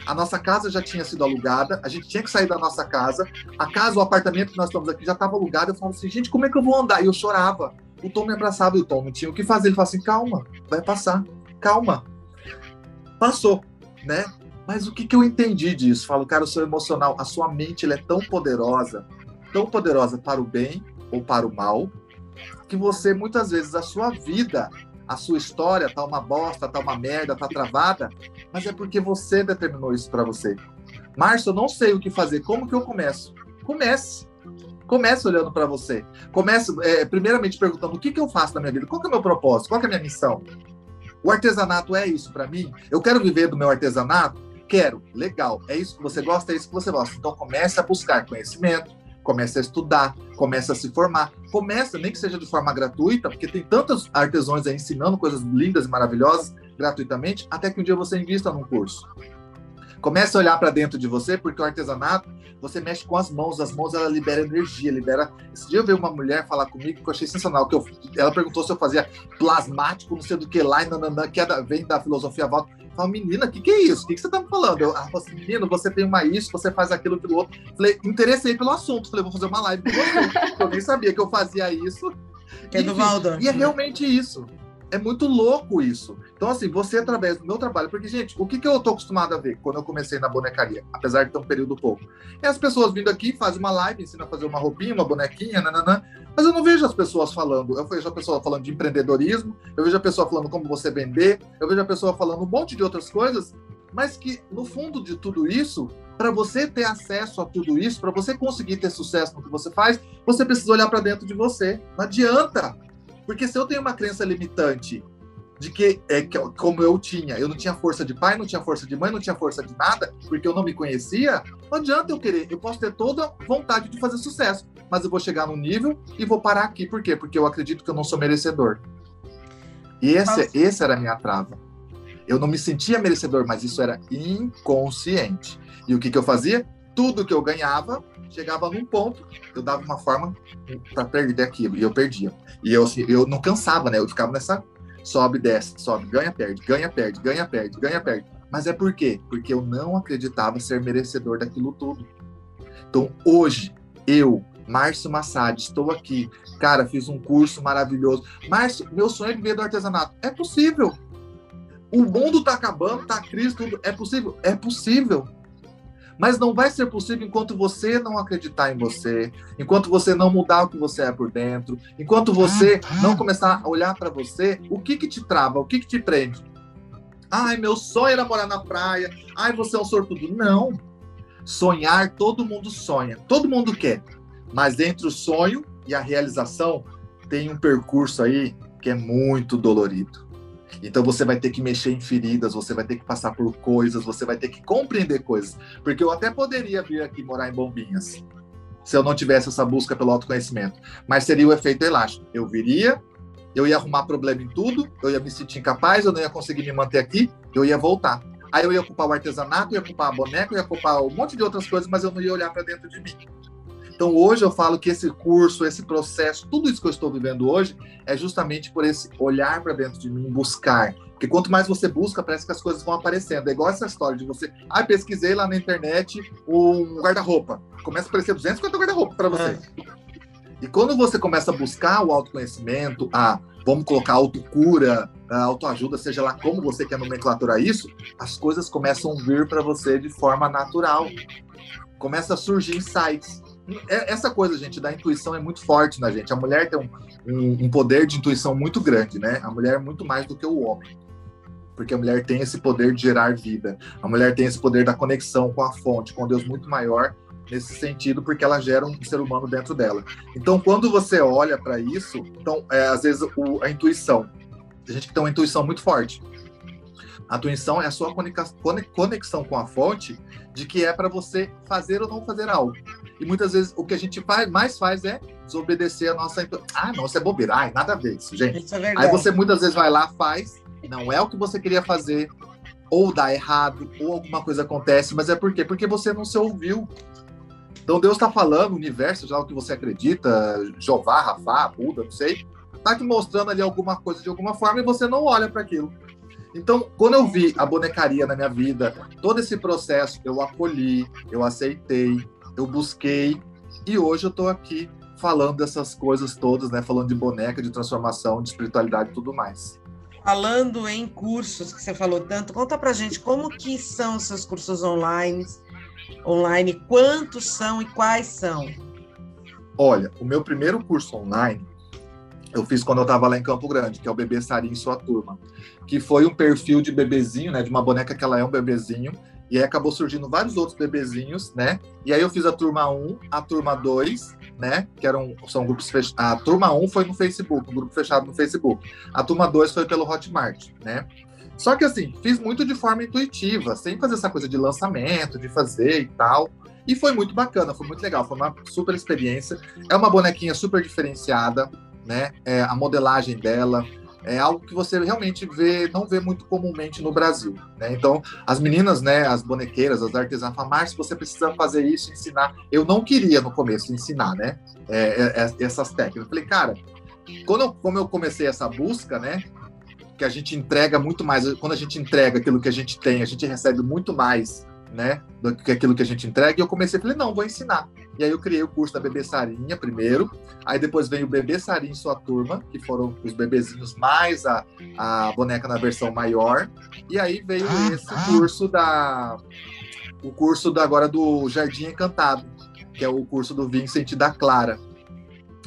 S3: A nossa casa já tinha sido alugada, a gente tinha que sair da nossa casa, a casa, o apartamento que nós estamos aqui já estava alugado. Eu falava assim, gente, como é que eu vou andar? E eu chorava. O Tom me abraçava e o Tom não tinha o que fazer. Ele falou assim, calma, vai passar, calma. Passou, né? Mas o que, que eu entendi disso? Falo, cara, o seu emocional, a sua mente, ele é tão poderosa, tão poderosa para o bem ou para o mal, que você, muitas vezes, a sua vida a sua história tá uma bosta, tá uma merda, tá travada, mas é porque você determinou isso para você. Márcio, eu não sei o que fazer. Como que eu começo? Comece. Comece olhando para você. Comece, é, primeiramente, perguntando o que, que eu faço na minha vida, qual é o meu propósito, qual é a minha missão. O artesanato é isso para mim? Eu quero viver do meu artesanato? Quero. Legal. É isso que você gosta? É isso que você gosta. Então comece a buscar conhecimento, comece a estudar, comece a se formar, começa, nem que seja de forma gratuita, porque tem tantos artesãos aí ensinando coisas lindas e maravilhosas gratuitamente, até que um dia você invista num curso. Comece a olhar para dentro de você, porque o artesanato, você mexe com as mãos, as mãos ela libera energia, libera. Esse dia eu vi uma mulher falar comigo que eu achei sensacional, que eu... ela perguntou se eu fazia plasmático, não sei do que lá, e nananã, que é da... vem da filosofia volta. Fala, menina, o que, que é isso? O que, que você tá me falando? Eu, ela falou assim, menino, você tem uma isso, você faz aquilo, aquilo outro. Falei, interessei pelo assunto. Falei, vou fazer uma live com você. eu nem sabia que eu fazia isso.
S2: É do Valdo.
S3: E é realmente isso. É muito louco isso. Então, assim, você através do meu trabalho, porque, gente, o que, que eu tô acostumado a ver quando eu comecei na bonecaria, apesar de ter um período pouco? É as pessoas vindo aqui, fazem uma live, ensinam a fazer uma roupinha, uma bonequinha, nananã, mas eu não vejo as pessoas falando. Eu vejo a pessoa falando de empreendedorismo, eu vejo a pessoa falando como você vender, eu vejo a pessoa falando um monte de outras coisas mas que no fundo de tudo isso, para você ter acesso a tudo isso, para você conseguir ter sucesso no que você faz, você precisa olhar para dentro de você. Não adianta. Porque se eu tenho uma crença limitante de que, é, que, como eu tinha, eu não tinha força de pai, não tinha força de mãe, não tinha força de nada, porque eu não me conhecia, não adianta eu querer. Eu posso ter toda vontade de fazer sucesso, mas eu vou chegar num nível e vou parar aqui. Por quê? Porque eu acredito que eu não sou merecedor. E esse, esse era a minha trava. Eu não me sentia merecedor, mas isso era inconsciente. E o que, que eu fazia? Tudo que eu ganhava, chegava num ponto, eu dava uma forma para perder aquilo, e eu perdia. E eu, assim, eu não cansava, né? Eu ficava nessa sobe, desce, sobe, ganha, perde, ganha, perde, ganha, perde, ganha, perde. Mas é por quê? Porque eu não acreditava ser merecedor daquilo tudo. Então, hoje, eu, Márcio Massad, estou aqui. Cara, fiz um curso maravilhoso. Márcio, meu sonho é viver do artesanato. É possível. O mundo está acabando, está crise, tudo. É possível? É possível. Mas não vai ser possível enquanto você não acreditar em você, enquanto você não mudar o que você é por dentro, enquanto você não começar a olhar para você, o que que te trava, o que que te prende? Ai, meu sonho era morar na praia. Ai, você é um sortudo. Não. Sonhar, todo mundo sonha. Todo mundo quer. Mas entre o sonho e a realização, tem um percurso aí que é muito dolorido. Então você vai ter que mexer em feridas, você vai ter que passar por coisas, você vai ter que compreender coisas. Porque eu até poderia vir aqui morar em Bombinhas, se eu não tivesse essa busca pelo autoconhecimento. Mas seria o efeito elástico. Eu viria, eu ia arrumar problema em tudo, eu ia me sentir incapaz, eu não ia conseguir me manter aqui, eu ia voltar. Aí eu ia ocupar o artesanato, eu ia ocupar a boneca, eu ia ocupar um monte de outras coisas, mas eu não ia olhar para dentro de mim. Então, hoje eu falo que esse curso, esse processo, tudo isso que eu estou vivendo hoje, é justamente por esse olhar para dentro de mim, buscar. Porque quanto mais você busca, parece que as coisas vão aparecendo. É igual essa história de você. Ah, pesquisei lá na internet um guarda-roupa. Começa a aparecer 250 guarda-roupa para você. É. E quando você começa a buscar o autoconhecimento, a vamos colocar autocura, a autoajuda, seja lá como você quer nomenclaturar isso, as coisas começam a vir para você de forma natural. Começa a surgir insights. É, essa coisa, gente, da intuição é muito forte na gente. A mulher tem um, um, um, poder de intuição muito grande, né? A mulher é muito mais do que o homem. Porque a mulher tem esse poder de gerar vida. A mulher tem esse poder da conexão com a fonte, com Deus muito maior nesse sentido, porque ela gera um ser humano dentro dela. Então, quando você olha para isso, então, é, às vezes o, a intuição, a gente tem uma intuição muito forte. A intuição é a sua conexão com a fonte de que é para você fazer ou não fazer algo. E muitas vezes o que a gente faz, mais faz é desobedecer a nossa. Ah, não, isso é bobeira. Ai, nada a ver isso, gente. Isso é Aí você muitas vezes vai lá, faz, não é o que você queria fazer, ou dá errado, ou alguma coisa acontece, mas é por quê? Porque você não se ouviu. Então Deus está falando, o universo, já o que você acredita, Jeová, Rafá, Buda, não sei, está te mostrando ali alguma coisa de alguma forma e você não olha para aquilo. Então, quando eu vi a bonecaria na minha vida, todo esse processo, eu acolhi, eu aceitei, eu busquei e hoje eu estou aqui falando dessas coisas todas, né? Falando de boneca, de transformação, de espiritualidade e tudo mais.
S2: Falando em cursos que você falou tanto, conta pra gente como que são os seus cursos online, online, quantos são e quais são?
S3: Olha, o meu primeiro curso online eu fiz quando eu estava lá em Campo Grande, que é o Bebê Sarinho e sua turma, que foi um perfil de bebezinho, né, de uma boneca que ela é um bebezinho, e aí acabou surgindo vários outros bebezinhos, né? E aí eu fiz a turma 1, a turma 2, né? Que eram, são grupos fechados. A turma 1 foi no Facebook, um grupo fechado no Facebook. A turma 2 foi pelo Hotmart, né? Só que assim, fiz muito de forma intuitiva, sem fazer essa coisa de lançamento, de fazer e tal. E foi muito bacana, foi muito legal, foi uma super experiência. É uma bonequinha super diferenciada, né? É, a modelagem dela, é algo que você realmente vê, não vê muito comumente no Brasil, né? Então, as meninas, né, as bonequeiras, as artesãs falam, Márcio, você precisa fazer isso, ensinar. Eu não queria no começo ensinar, né, é, é, é essas técnicas. Eu falei, cara, quando eu, como eu comecei essa busca, né, que a gente entrega muito mais, quando a gente entrega aquilo que a gente tem, a gente recebe muito mais né, do que aquilo que a gente entrega, e eu comecei falei, não, vou ensinar. E aí eu criei o curso da Bebê Sarinha primeiro, aí depois veio o Bebê Sarinha e sua turma, que foram os bebezinhos mais a, a boneca na versão maior, e aí veio ah, esse ah. curso da o curso da, agora do Jardim Encantado, que é o curso do Vincent da Clara.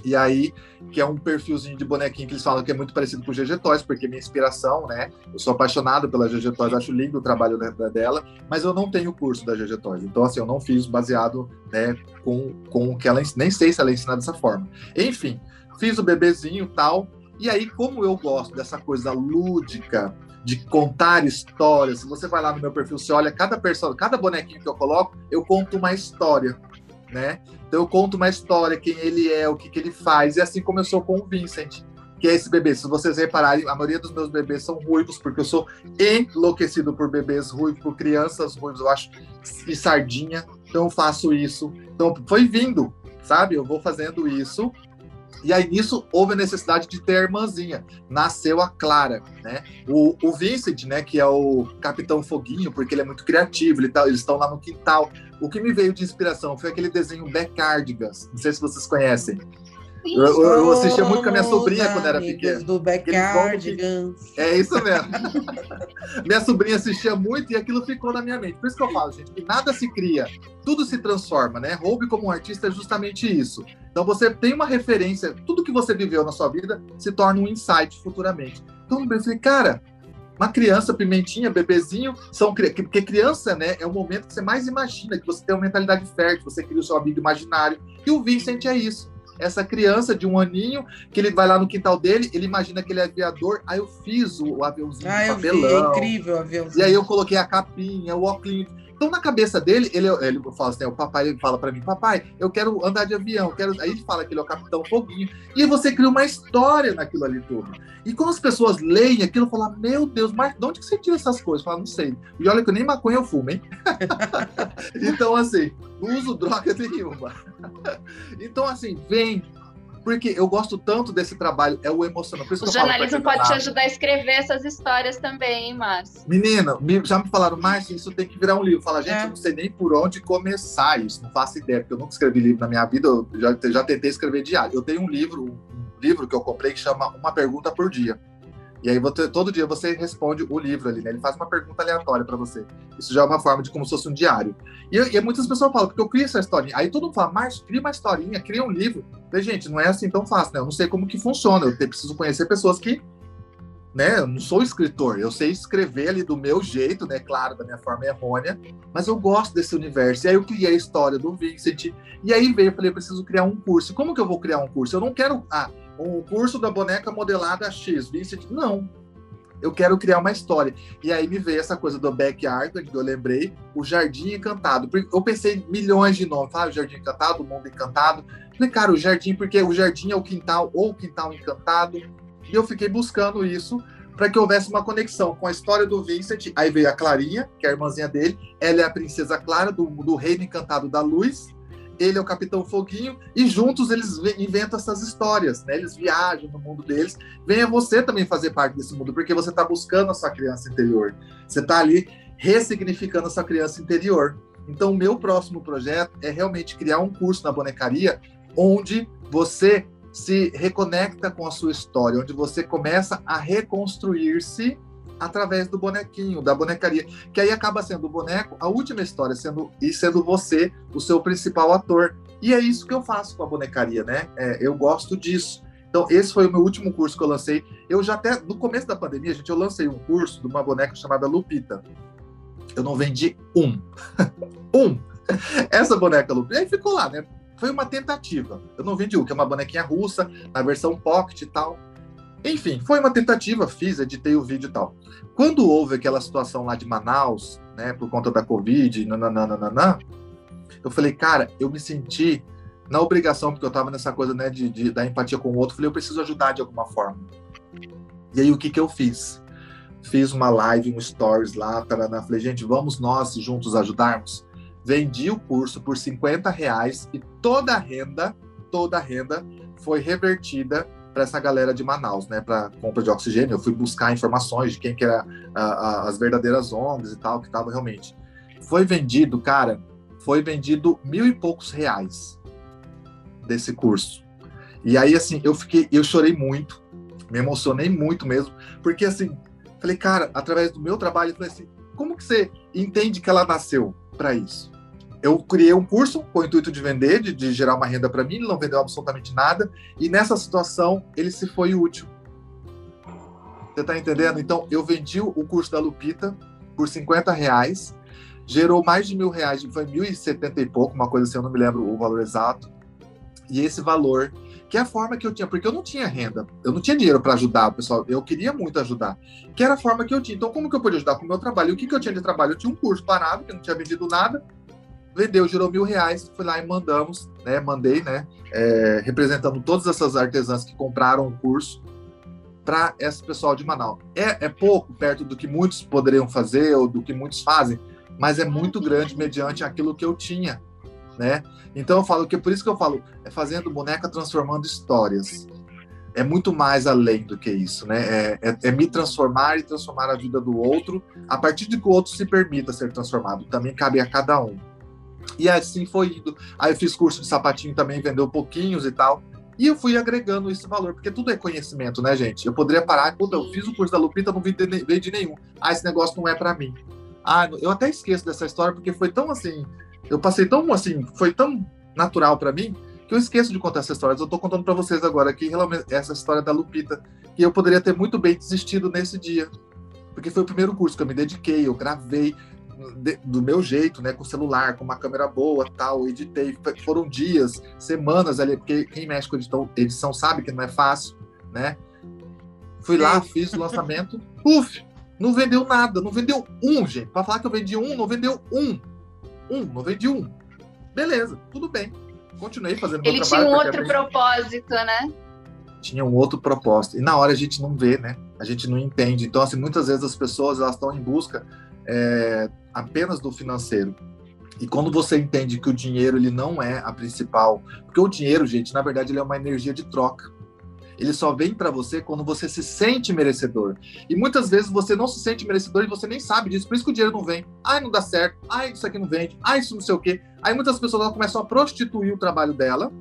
S3: E aí, que é um perfilzinho de bonequinho que eles falam que é muito parecido com o GG Toys, porque é minha inspiração, né? Eu sou apaixonado pela GG Toys, acho lindo o trabalho dela, mas eu não tenho curso da GG Toys. Então, assim, eu não fiz baseado né, com, com o que ela nem sei se ela ensina dessa forma. Enfim, fiz o bebezinho tal. E aí, como eu gosto dessa coisa lúdica, de contar histórias, se você vai lá no meu perfil, você olha cada pessoa, cada bonequinho que eu coloco, eu conto uma história né? Então eu conto uma história, quem ele é, o que, que ele faz, e assim começou com o Vincent, que é esse bebê. Se vocês repararem, a maioria dos meus bebês são ruivos, porque eu sou enlouquecido por bebês ruivos, por crianças ruivos, eu acho, e sardinha, então eu faço isso. Então foi vindo, sabe? Eu vou fazendo isso e aí nisso houve a necessidade de ter a irmãzinha. Nasceu a Clara, né? O, o Vincent, né, que é o Capitão Foguinho, porque ele é muito criativo, ele tá, eles estão lá no quintal. O que me veio de inspiração foi aquele desenho Back Cardigans. Não sei se vocês conhecem. Eu, eu, eu, assistia muito com a minha sobrinha quando era pequena.
S2: Do Backyardigans.
S3: É isso mesmo. [laughs] minha sobrinha assistia muito e aquilo ficou na minha mente. Por isso que eu falo, gente, que nada se cria, tudo se transforma, né? Roube como um artista é justamente isso. Então você tem uma referência, tudo que você viveu na sua vida se torna um insight futuramente. Então eu falei, cara, uma criança, pimentinha, bebezinho, são porque criança, né, é o momento que você mais imagina, que você tem uma mentalidade fértil, você cria o seu amigo imaginário. E o Vincent é isso essa criança de um aninho, que ele vai lá no quintal dele, ele imagina que ele é aviador, aí eu fiz o, aviãozinho
S2: ah, eu papelão. Vi, é incrível o aviãozinho.
S3: E aí eu coloquei a capinha, o óculos. Então, na cabeça dele, ele, ele fala assim: o papai fala para mim, papai, eu quero andar de avião, quero. Aí ele fala que ele é o Capitão Foguinho. E você cria uma história naquilo ali tudo. E quando as pessoas leem aquilo, falam: Meu Deus, mas de onde que você tira essas coisas? Fala, não sei. E olha que eu nem maconha eu fumo, hein? [laughs] então, assim, não uso droga [laughs] nenhuma. então, assim, vem, porque eu gosto tanto desse trabalho, é o emocional.
S4: o jornalismo pode te ajudar a escrever essas histórias também, hein, Márcio?
S3: Menina, já me falaram, Márcio, isso tem que virar um livro. Fala, gente, é. eu não sei nem por onde começar isso, não faço ideia, porque eu nunca escrevi livro na minha vida, eu já, já tentei escrever diário. Eu tenho um livro, um livro que eu comprei que chama Uma Pergunta por Dia. E aí você, todo dia você responde o livro ali, né? Ele faz uma pergunta aleatória para você. Isso já é uma forma de como se fosse um diário. E, e muitas pessoas falam, porque eu crio essa historinha. Aí todo mundo fala, Márcio, cria uma historinha, cria um livro. falei, gente, não é assim tão fácil, né? Eu não sei como que funciona. Eu preciso conhecer pessoas que né? Eu não sou escritor, eu sei escrever ali do meu jeito, né? Claro, da minha forma errônea, mas eu gosto desse universo. E aí eu criei a história do Vincent. E aí veio, eu falei, eu preciso criar um curso. Como que eu vou criar um curso? Eu não quero. Ah, o curso da boneca modelada X, Vincent. Não. Eu quero criar uma história. E aí me veio essa coisa do backyard, que eu lembrei, o Jardim Encantado. Eu pensei milhões de nomes, sabe? O Jardim Encantado, o Mundo Encantado. Falei, cara, o jardim, porque o jardim é o quintal, ou o quintal encantado. E eu fiquei buscando isso para que houvesse uma conexão com a história do Vincent. Aí veio a Clarinha, que é a irmãzinha dele. Ela é a princesa Clara do, do Reino Encantado da Luz ele é o Capitão Foguinho, e juntos eles inventam essas histórias, né? Eles viajam no mundo deles. Venha você também fazer parte desse mundo, porque você está buscando a sua criança interior. Você está ali ressignificando a sua criança interior. Então, o meu próximo projeto é realmente criar um curso na bonecaria onde você se reconecta com a sua história, onde você começa a reconstruir-se através do bonequinho, da bonecaria, que aí acaba sendo o boneco a última história, sendo e sendo você o seu principal ator. E é isso que eu faço com a bonecaria, né? É, eu gosto disso. Então, esse foi o meu último curso que eu lancei. Eu já até, no começo da pandemia, gente, eu lancei um curso de uma boneca chamada Lupita. Eu não vendi um. [laughs] um! Essa boneca Lupita. Aí ficou lá, né? Foi uma tentativa. Eu não vendi um, que é uma bonequinha russa, na versão pocket e tal. Enfim, foi uma tentativa, fiz, editei o vídeo e tal. Quando houve aquela situação lá de Manaus, né, por conta da Covid, nananana, eu falei, cara, eu me senti na obrigação, porque eu tava nessa coisa, né, de, de da empatia com o outro, falei, eu preciso ajudar de alguma forma. E aí, o que que eu fiz? Fiz uma live, um stories lá, tarana, falei, gente, vamos nós juntos ajudarmos? Vendi o curso por 50 reais e toda a renda, toda a renda foi revertida para essa galera de Manaus, né, para compra de oxigênio. Eu fui buscar informações de quem que era a, a, as verdadeiras ONGs e tal, que estavam realmente. Foi vendido, cara, foi vendido mil e poucos reais desse curso. E aí, assim, eu fiquei, eu chorei muito, me emocionei muito mesmo, porque assim, falei, cara, através do meu trabalho, eu falei assim, como que você entende que ela nasceu para isso? Eu criei um curso com o intuito de vender, de, de gerar uma renda para mim, ele não vendeu absolutamente nada, e nessa situação ele se foi útil. Você está entendendo? Então, eu vendi o curso da Lupita por 50 reais, gerou mais de mil reais, foi mil e setenta e pouco, uma coisa assim, eu não me lembro o valor exato. E esse valor, que é a forma que eu tinha, porque eu não tinha renda, eu não tinha dinheiro para ajudar o pessoal, eu queria muito ajudar, que era a forma que eu tinha. Então, como que eu podia ajudar com o meu trabalho? E o que, que eu tinha de trabalho? Eu tinha um curso parado, que eu não tinha vendido nada, vendeu, gerou mil reais, fui lá e mandamos, né? Mandei, né? É, representando todas essas artesãs que compraram o curso para esse pessoal de Manaus. É, é pouco perto do que muitos poderiam fazer ou do que muitos fazem, mas é muito grande mediante aquilo que eu tinha, né? Então eu falo que por isso que eu falo, é fazendo boneca transformando histórias. É muito mais além do que isso, né? É, é, é, me transformar e transformar a vida do outro a partir de que o outro se permita ser transformado. Também cabe a cada um. E assim foi indo. Aí eu fiz curso de sapatinho também, vendeu pouquinhos e tal. E eu fui agregando esse valor, porque tudo é conhecimento, né, gente? Eu poderia parar, quando eu fiz o curso da Lupita, não vendi nenhum. Ah, esse negócio não é para mim. Ah, eu até esqueço dessa história, porque foi tão assim. Eu passei tão assim, foi tão natural para mim, que eu esqueço de contar essa história. Eu tô contando para vocês agora aqui, essa história da Lupita, que eu poderia ter muito bem desistido nesse dia. Porque foi o primeiro curso que eu me dediquei, eu gravei, de, do meu jeito, né, com celular, com uma câmera boa, tal, editei, foram dias, semanas ali, porque quem mexe com edição, edição sabe que não é fácil, né? Fui lá, fiz o lançamento, puf, não vendeu nada, não vendeu um, gente. Para falar que eu vendi um, não vendeu um. Um, não vendi um. Beleza, tudo bem. Continuei fazendo
S4: Ele
S3: meu
S4: trabalho. Ele tinha um outro propósito, né?
S3: Tinha um outro propósito. E na hora a gente não vê, né? A gente não entende. Então, assim, muitas vezes as pessoas elas estão em busca é, apenas do financeiro. E quando você entende que o dinheiro ele não é a principal, porque o dinheiro, gente, na verdade ele é uma energia de troca. Ele só vem para você quando você se sente merecedor. E muitas vezes você não se sente merecedor e você nem sabe disso. Por isso que o dinheiro não vem. Ai, não dá certo. Ai, isso aqui não vende. Ai, isso não sei o quê. Aí muitas pessoas começam a prostituir o trabalho dela,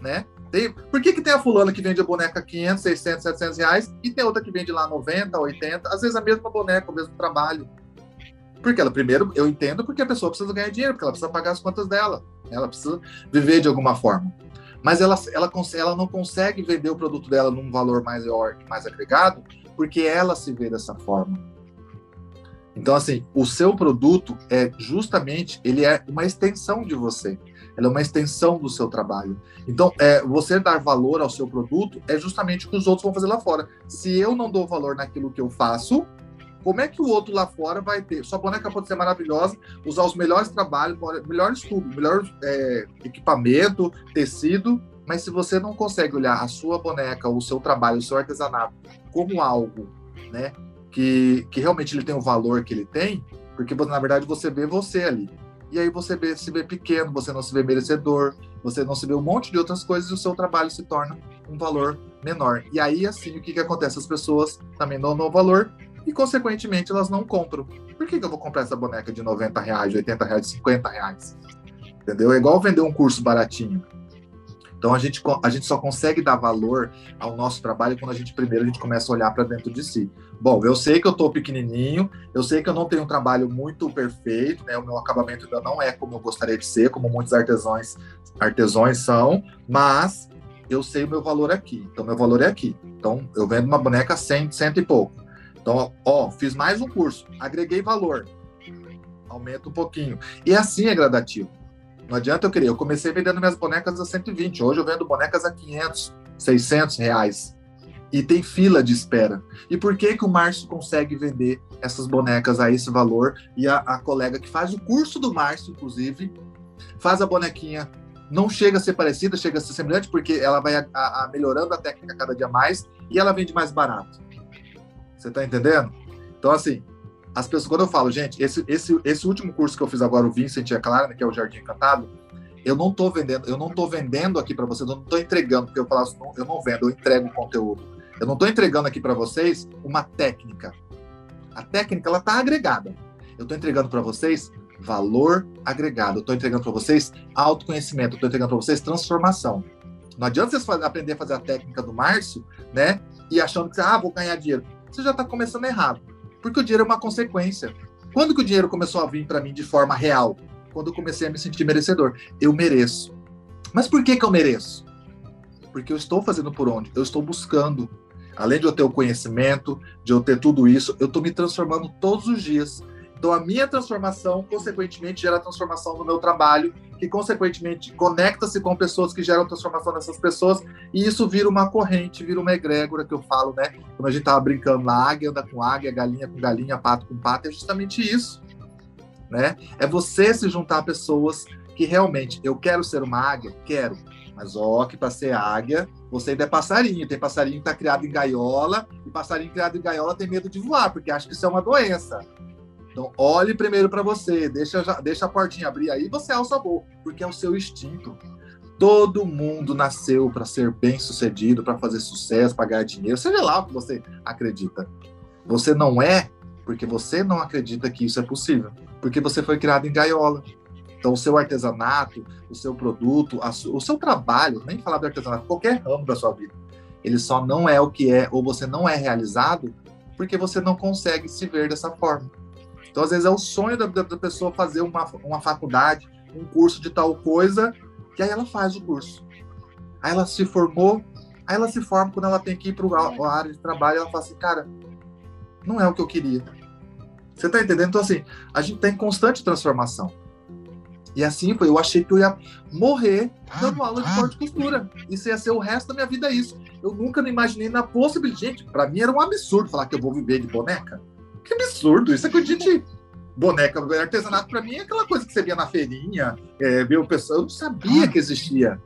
S3: né? Tem, por que, que tem a fulana que vende a boneca 500, 600, 700 reais e tem outra que vende lá 90, 80? Às vezes a mesma boneca, o mesmo trabalho. Porque ela, primeiro, eu entendo porque a pessoa precisa ganhar dinheiro, porque ela precisa pagar as contas dela. Ela precisa viver de alguma forma. Mas ela, ela, ela não consegue vender o produto dela num valor maior, mais agregado, porque ela se vê dessa forma. Então, assim, o seu produto é justamente, ele é uma extensão de você. Ela é uma extensão do seu trabalho. Então, é, você dar valor ao seu produto é justamente o que os outros vão fazer lá fora. Se eu não dou valor naquilo que eu faço, como é que o outro lá fora vai ter? Sua boneca pode ser maravilhosa, usar os melhores trabalhos, melhores tudo, melhor é, equipamento, tecido, mas se você não consegue olhar a sua boneca, o seu trabalho, o seu artesanato como algo, né, que, que realmente ele tem o valor que ele tem, porque na verdade você vê você ali. E aí você vê, se vê pequeno, você não se vê merecedor, você não se vê um monte de outras coisas e o seu trabalho se torna um valor menor. E aí, assim, o que, que acontece? As pessoas também dão valor e, consequentemente, elas não compram. Por que, que eu vou comprar essa boneca de 90 reais, 80 reais, 50 reais? Entendeu? É igual vender um curso baratinho. Então a gente, a gente só consegue dar valor ao nosso trabalho quando a gente primeiro a gente começa a olhar para dentro de si. Bom, eu sei que eu estou pequenininho, eu sei que eu não tenho um trabalho muito perfeito, né? O meu acabamento ainda não é como eu gostaria de ser, como muitos artesãos artesãos são, mas eu sei o meu valor aqui. Então meu valor é aqui. Então eu vendo uma boneca 100, cento e pouco. Então, ó, fiz mais um curso, agreguei valor, aumenta um pouquinho. E assim é gradativo. Não adianta eu querer. Eu comecei vendendo minhas bonecas a 120, hoje eu vendo bonecas a 500, 600 reais. E tem fila de espera. E por que que o Márcio consegue vender essas bonecas a esse valor? E a, a colega que faz o curso do Márcio, inclusive, faz a bonequinha não chega a ser parecida, chega a ser semelhante, porque ela vai a, a, melhorando a técnica cada dia mais e ela vende mais barato. Você tá entendendo? Então, assim, as pessoas, quando eu falo, gente, esse, esse, esse último curso que eu fiz agora, o Vincent e a Clara, né, que é o Jardim Encantado, eu não tô vendendo, eu não tô vendendo aqui para vocês, eu não tô entregando, porque eu falo assim, eu não vendo, eu entrego conteúdo. Eu não tô entregando aqui para vocês uma técnica. A técnica, ela tá agregada. Eu tô entregando para vocês valor agregado. Eu tô entregando para vocês autoconhecimento. Eu tô entregando para vocês transformação. Não adianta vocês aprender a fazer a técnica do Márcio, né? E achando que, ah, vou ganhar dinheiro você já está começando errado. Porque o dinheiro é uma consequência. Quando que o dinheiro começou a vir para mim de forma real? quando eu comecei a me sentir merecedor. Eu mereço. Mas por que, que eu mereço? Porque eu estou fazendo por onde? Eu estou buscando. Além de eu ter o conhecimento, de eu ter tudo isso, eu estou me transformando todos os dias. Então, a minha transformação, consequentemente, gera transformação no meu trabalho, que, consequentemente, conecta-se com pessoas que geram transformação nessas pessoas, e isso vira uma corrente, vira uma egrégora que eu falo, né? Quando a gente tava brincando lá, águia anda com águia, galinha com galinha, pato com pato, é justamente isso, né? É você se juntar a pessoas que realmente, eu quero ser uma águia? Quero. Mas ó, que para ser águia, você ainda é passarinho. Tem passarinho que está criado em gaiola, e passarinho criado em gaiola tem medo de voar, porque acha que isso é uma doença. Então, olhe primeiro para você, deixa, deixa a portinha abrir aí, você alça voo, porque é o seu instinto. Todo mundo nasceu para ser bem sucedido, para fazer sucesso, para ganhar dinheiro, seja lá o que você acredita. Você não é porque você não acredita que isso é possível, porque você foi criado em gaiola. Então, o seu artesanato, o seu produto, o seu trabalho, nem falar do artesanato, qualquer ramo da sua vida, ele só não é o que é, ou você não é realizado, porque você não consegue se ver dessa forma. Então, às vezes, é o sonho da, da pessoa fazer uma, uma faculdade, um curso de tal coisa, e aí ela faz o curso. Aí ela se formou, aí ela se forma quando ela tem que ir para a área de trabalho, ela fala assim, cara, não é o que eu queria. Você está entendendo? Então, assim, a gente tem constante transformação. E assim foi, eu achei que eu ia morrer dando aula de corte e costura. Isso ia ser o resto da minha vida isso. Eu nunca me imaginei na possibilidade. Gente, para mim era um absurdo falar que eu vou viver de boneca. Que absurdo! Isso é coisa de boneca. Artesanato para mim é aquela coisa que você via na feirinha, é, ver o pessoal. Eu não sabia que existia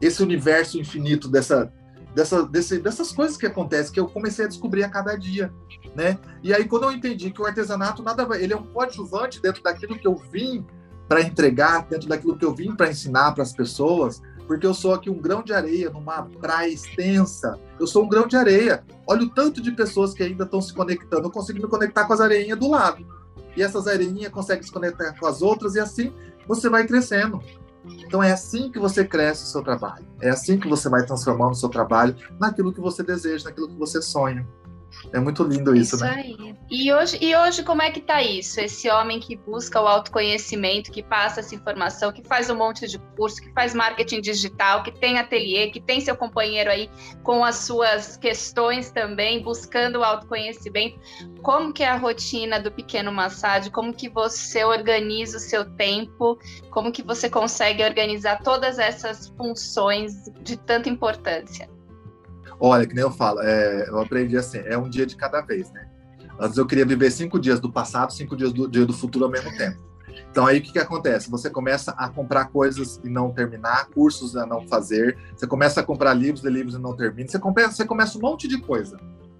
S3: esse universo infinito dessa, dessa, desse, dessas coisas que acontecem, que eu comecei a descobrir a cada dia, né? E aí quando eu entendi que o artesanato nada, ele é um coadjuvante dentro daquilo que eu vim para entregar, dentro daquilo que eu vim para ensinar para as pessoas, porque eu sou aqui um grão de areia numa praia extensa. Eu sou um grão de areia. Olha o tanto de pessoas que ainda estão se conectando. Eu consigo me conectar com as areinhas do lado. E essas areinhas conseguem se conectar com as outras e assim você vai crescendo. Então é assim que você cresce o seu trabalho. É assim que você vai transformando o seu trabalho naquilo que você deseja, naquilo que você sonha. É muito lindo isso,
S4: isso
S3: né?
S4: Aí. E hoje, e hoje como é que tá isso? Esse homem que busca o autoconhecimento, que passa essa informação, que faz um monte de curso, que faz marketing digital, que tem ateliê, que tem seu companheiro aí com as suas questões também, buscando o autoconhecimento. Como que é a rotina do pequeno Massad? Como que você organiza o seu tempo? Como que você consegue organizar todas essas funções de tanta importância?
S3: Olha, que nem eu falo, é, eu aprendi assim, é um dia de cada vez, né? Antes eu queria viver cinco dias do passado, cinco dias do dia do futuro ao mesmo tempo. Então aí o que, que acontece? Você começa a comprar coisas e não terminar, cursos a não fazer, você começa a comprar livros e livros e não termina, você começa, você começa um monte de coisa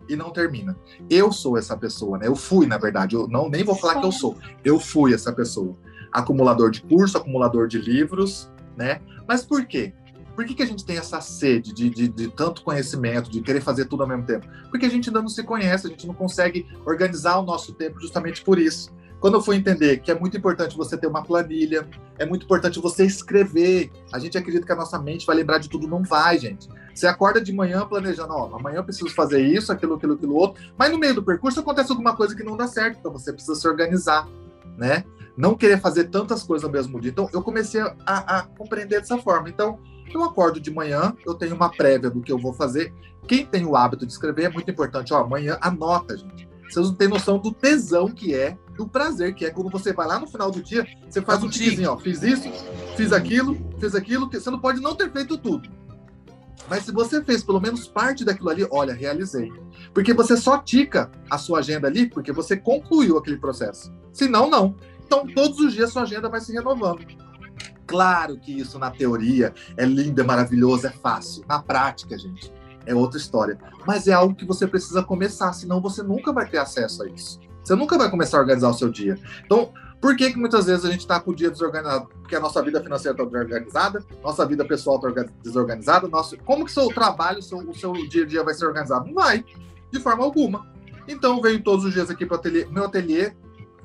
S3: e não termina. Eu sou essa pessoa, né? Eu fui, na verdade, eu não nem vou falar que eu sou. Eu fui essa pessoa. Acumulador de curso, acumulador de livros, né? Mas por quê? Por que, que a gente tem essa sede de, de, de, tanto conhecimento, de querer fazer tudo ao mesmo tempo? Porque a gente ainda não se conhece, a gente não consegue organizar o nosso tempo justamente por isso. Quando eu fui entender que é muito importante você ter uma planilha, é muito importante você escrever. A gente acredita que a nossa mente vai lembrar de tudo, não vai, gente. Você acorda de manhã planejando, ó, amanhã eu preciso fazer isso, aquilo, aquilo, aquilo outro, mas no meio do percurso acontece alguma coisa que não dá certo, então você precisa se organizar, né? Não querer fazer tantas coisas ao mesmo dia. Então eu comecei a, a compreender dessa forma. Então eu acordo de manhã, eu tenho uma prévia do que eu vou fazer. Quem tem o hábito de escrever é muito importante. Ó, amanhã anota, gente. Vocês não têm noção do tesão que é, do prazer que é quando você vai lá no final do dia, você faz um tiquezinho, ó, fiz isso, fiz aquilo, fiz aquilo, que você não pode não ter feito tudo. Mas se você fez pelo menos parte daquilo ali, olha, realizei. Porque você só tica a sua agenda ali porque você concluiu aquele processo. Se não, não. Então, todos os dias sua agenda vai se renovando. Claro que isso na teoria é lindo, é maravilhoso, é fácil. Na prática, gente, é outra história. Mas é algo que você precisa começar, senão você nunca vai ter acesso a isso. Você nunca vai começar a organizar o seu dia. Então, por que, que muitas vezes a gente está com o dia desorganizado? Porque a nossa vida financeira está desorganizada, nossa vida pessoal está desorganizada, nosso... como que o seu trabalho, seu, o seu dia a dia vai ser organizado? Não vai, de forma alguma. Então, venho todos os dias aqui para o ateliê. Meu ateliê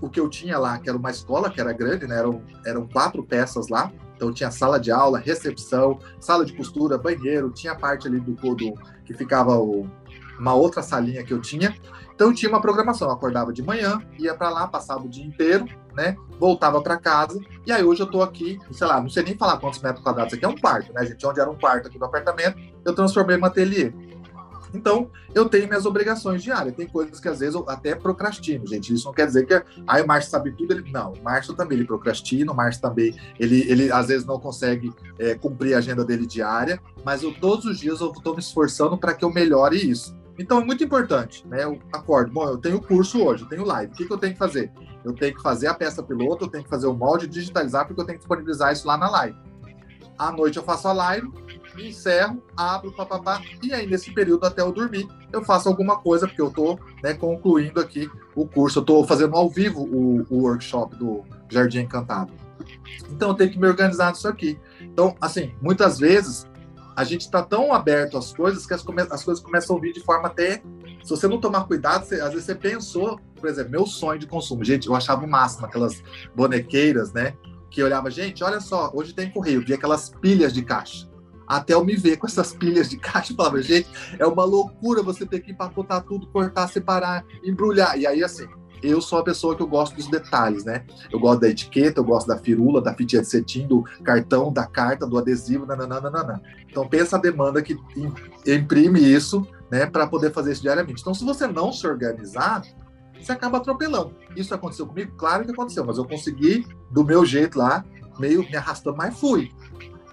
S3: o que eu tinha lá, que era uma escola que era grande, né? Eram, eram quatro peças lá. Então tinha sala de aula, recepção, sala de costura, banheiro, tinha a parte ali do todo que ficava o, uma outra salinha que eu tinha. Então tinha uma programação, eu acordava de manhã, ia para lá, passava o dia inteiro, né? Voltava para casa. E aí hoje eu tô aqui, sei lá, não sei nem falar quantos metros quadrados aqui é um quarto, né, gente? Onde era um quarto aqui no apartamento, eu transformei em ateliê. Então, eu tenho minhas obrigações diárias. Tem coisas que às vezes eu até procrastino, gente. Isso não quer dizer que aí o Márcio sabe tudo. Ele... Não, o Márcio também ele procrastina, o Márcio também ele, ele às vezes não consegue é, cumprir a agenda dele diária, mas eu todos os dias eu estou me esforçando para que eu melhore isso. Então é muito importante, né? Eu acordo, bom, eu tenho curso hoje, eu tenho live. O que, que eu tenho que fazer? Eu tenho que fazer a peça piloto, eu tenho que fazer o molde, digitalizar, porque eu tenho que disponibilizar isso lá na live. À noite eu faço a live, me encerro, abro, papapá, e aí nesse período até eu dormir, eu faço alguma coisa, porque eu estou né, concluindo aqui o curso, eu estou fazendo ao vivo o, o, workshop do Jardim Encantado. Então eu tenho que me organizar nisso aqui. Então, assim, muitas vezes a gente está tão aberto às coisas que as, as, coisas começam a vir de forma até. Se você não tomar cuidado, você, às vezes você pensou, por exemplo, meu sonho de consumo. Gente, eu achava o máximo aquelas bonequeiras, né? Que olhava, gente, olha só, hoje tem correio, vi aquelas pilhas de caixa até eu me ver com essas pilhas de caixa e falava, gente, é uma loucura você ter que empacotar tudo, cortar, separar, embrulhar. E aí, assim, eu sou a pessoa que eu gosto dos detalhes, né? Eu gosto da etiqueta, eu gosto da firula, da fitinha de cetim, do cartão, da carta, do adesivo, nananana. Então pensa a demanda que imprime isso, né, para poder fazer isso diariamente. Então se você não se organizar, você acaba atropelando. Isso aconteceu comigo? Claro que aconteceu, mas eu consegui do meu jeito lá, meio me arrastando, mas fui.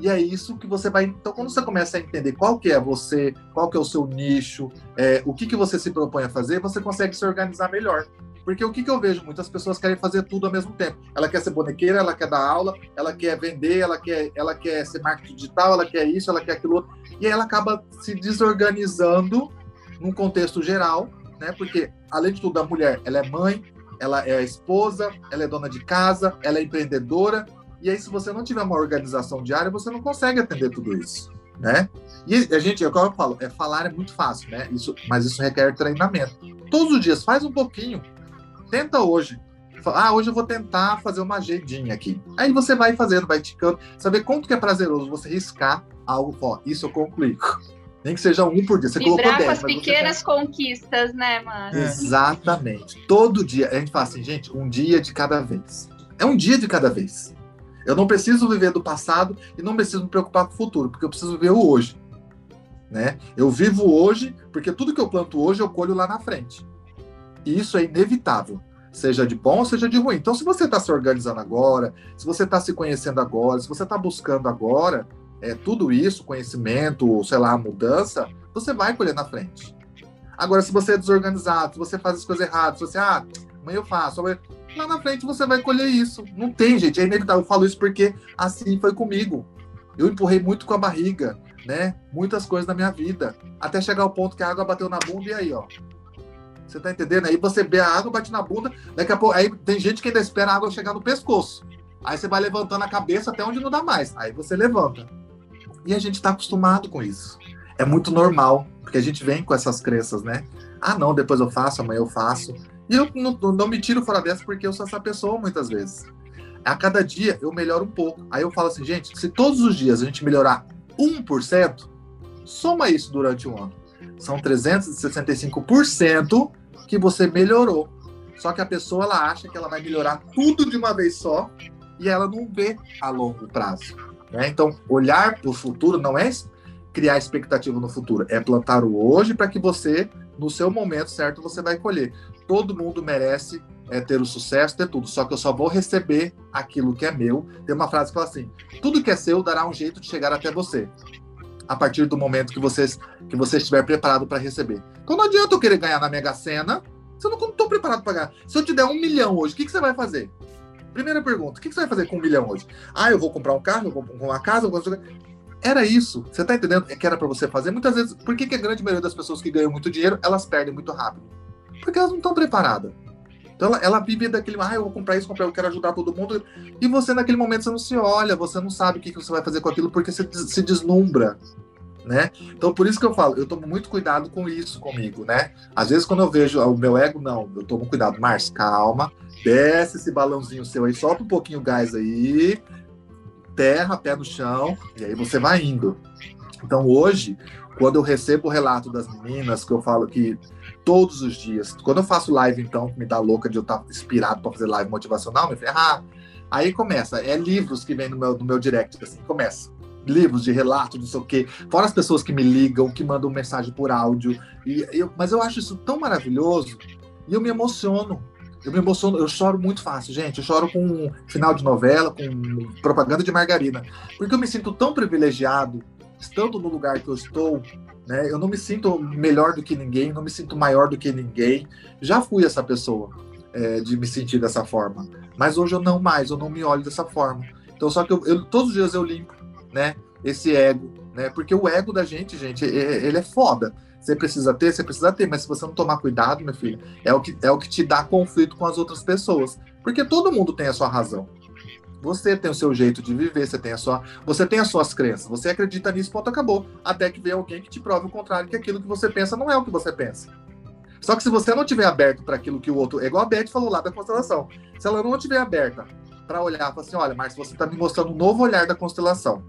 S3: E é isso que você vai. Então, quando você começa a entender qual que é você, qual que é o seu nicho, é, o que, que você se propõe a fazer, você consegue se organizar melhor. Porque o que, que eu vejo? Muitas pessoas querem fazer tudo ao mesmo tempo. Ela quer ser bonequeira, ela quer dar aula, ela quer vender, ela quer, ela quer ser marketing digital, ela quer isso, ela quer aquilo. E aí ela acaba se desorganizando num contexto geral, né? Porque, além de tudo, a mulher, ela é mãe, ela é esposa, ela é dona de casa, ela é empreendedora, e aí, se você não tiver uma organização diária, você não consegue atender tudo isso, né? E a gente, é como eu falo, é falar é muito fácil, né? Isso, mas isso requer treinamento. Todos os dias, faz um pouquinho. Tenta hoje. Ah, hoje eu vou tentar fazer uma agendinha aqui. Aí você vai fazendo, vai ticando. Saber quanto que é prazeroso você riscar algo, ó, isso eu concluí. Nem que seja um por dia. Você
S4: Vibrar
S3: colocou 10.
S4: com as pequenas conquistas, né, mano?
S3: Exatamente. Todo dia. A gente fala assim, gente, um dia de cada vez. É um dia de cada vez. Eu não preciso viver do passado e não preciso me preocupar com o futuro, porque eu preciso viver o hoje. Né? Eu vivo hoje, porque tudo que eu planto hoje eu colho lá na frente. E isso é inevitável, seja de bom ou seja de ruim. Então, se você está se organizando agora, se você está se conhecendo agora, se você está buscando agora é, tudo isso, conhecimento, sei lá, mudança, você vai colher na frente. Agora, se você é desorganizado, se você faz as coisas erradas, se você, ah, amanhã eu faço, amanhã lá na frente você vai colher isso. Não tem, gente, é inevitável. Eu falo isso porque assim foi comigo. Eu empurrei muito com a barriga, né? Muitas coisas na minha vida. Até chegar ao ponto que a água bateu na bunda e aí, ó. Você tá entendendo? Aí você vê a água, bate na bunda, daqui a pouco. Aí tem gente que ainda espera a água chegar no pescoço. Aí você vai levantando a cabeça até onde não dá mais. Aí você levanta. E a gente tá acostumado com isso. É muito normal, porque a gente vem com essas crenças, né? Ah, não, depois eu faço, amanhã eu faço. E eu não, não me tiro fora dessa porque eu sou essa pessoa muitas vezes. A cada dia eu melhoro um pouco. Aí eu falo assim, gente, se todos os dias a gente melhorar 1%, soma isso durante um ano. São 365% que você melhorou. Só que a pessoa ela acha que ela vai melhorar tudo de uma vez só e ela não vê a longo prazo. Né? Então, olhar para o futuro não é criar expectativa no futuro, é plantar o hoje para que você, no seu momento certo, você vai colher todo mundo merece é, ter o sucesso, ter tudo, só que eu só vou receber aquilo que é meu. Tem uma frase que fala assim: tudo que é seu dará um jeito de chegar até você. A partir do momento que, vocês, que você estiver preparado para receber. Então não adianta eu querer ganhar na Mega Sena se eu não estou preparado para ganhar. Se eu te der um milhão hoje, o que, que você vai fazer? Primeira pergunta: o que, que você vai fazer com um milhão hoje? Ah, eu vou comprar um carro, eu vou comprar uma casa, eu vou era isso. Você está entendendo que era para você fazer? Muitas vezes, por que, que a grande maioria das pessoas que ganham muito dinheiro, elas perdem muito rápido? Porque elas não estão preparadas. Então ela, ela, vive daquele, ah, eu vou comprar isso, comprar, eu quero ajudar todo mundo. E você, naquele momento, você não se olha, você não sabe o que, que você vai fazer com aquilo, porque você se deslumbra. Né? Então, por isso que eu falo, eu tomo muito cuidado com isso comigo, né? Às vezes, quando eu vejo o meu ego, não, eu tomo cuidado. Márcio, calma, desce esse balãozinho seu aí, solta um pouquinho o gás aí, terra, pé no chão, e aí você vai indo. Então hoje, quando eu recebo o relato das meninas, que eu falo que todos os dias, quando eu faço live, então, que me dá louca de eu estar inspirado para fazer live motivacional, me ah, aí começa, é livros que vem no meu, no meu direct, assim, começa. Livros de relato, não sei o quê. Fora as pessoas que me ligam, que mandam mensagem por áudio. E eu, mas eu acho isso tão maravilhoso e eu me emociono. Eu me emociono, eu choro muito fácil, gente. Eu choro com final de novela, com propaganda de margarina. Porque eu me sinto tão privilegiado estando no lugar que eu estou, né? Eu não me sinto melhor do que ninguém, não me sinto maior do que ninguém. Já fui essa pessoa é, de me sentir dessa forma, mas hoje eu não mais, eu não me olho dessa forma. Então, só que eu, eu, todos os dias eu limpo, né? Esse ego, né? Porque o ego da gente, gente, ele é foda. Você precisa ter, você precisa ter, mas se você não tomar cuidado, meu filho, é o que, é o que te dá conflito com as outras pessoas. Porque todo mundo tem a sua razão. Você tem o seu jeito de viver, você tem a sua, você tem as suas crenças, você acredita nisso, ponto acabou. Até que vem alguém que te prove o contrário, que aquilo que você pensa não é o que você pensa. Só que se você não tiver aberto para aquilo que o outro, é igual a Beth falou lá da constelação, se ela não tiver aberta para olhar, falar assim, olha, Márcio, você está me mostrando um novo olhar da constelação.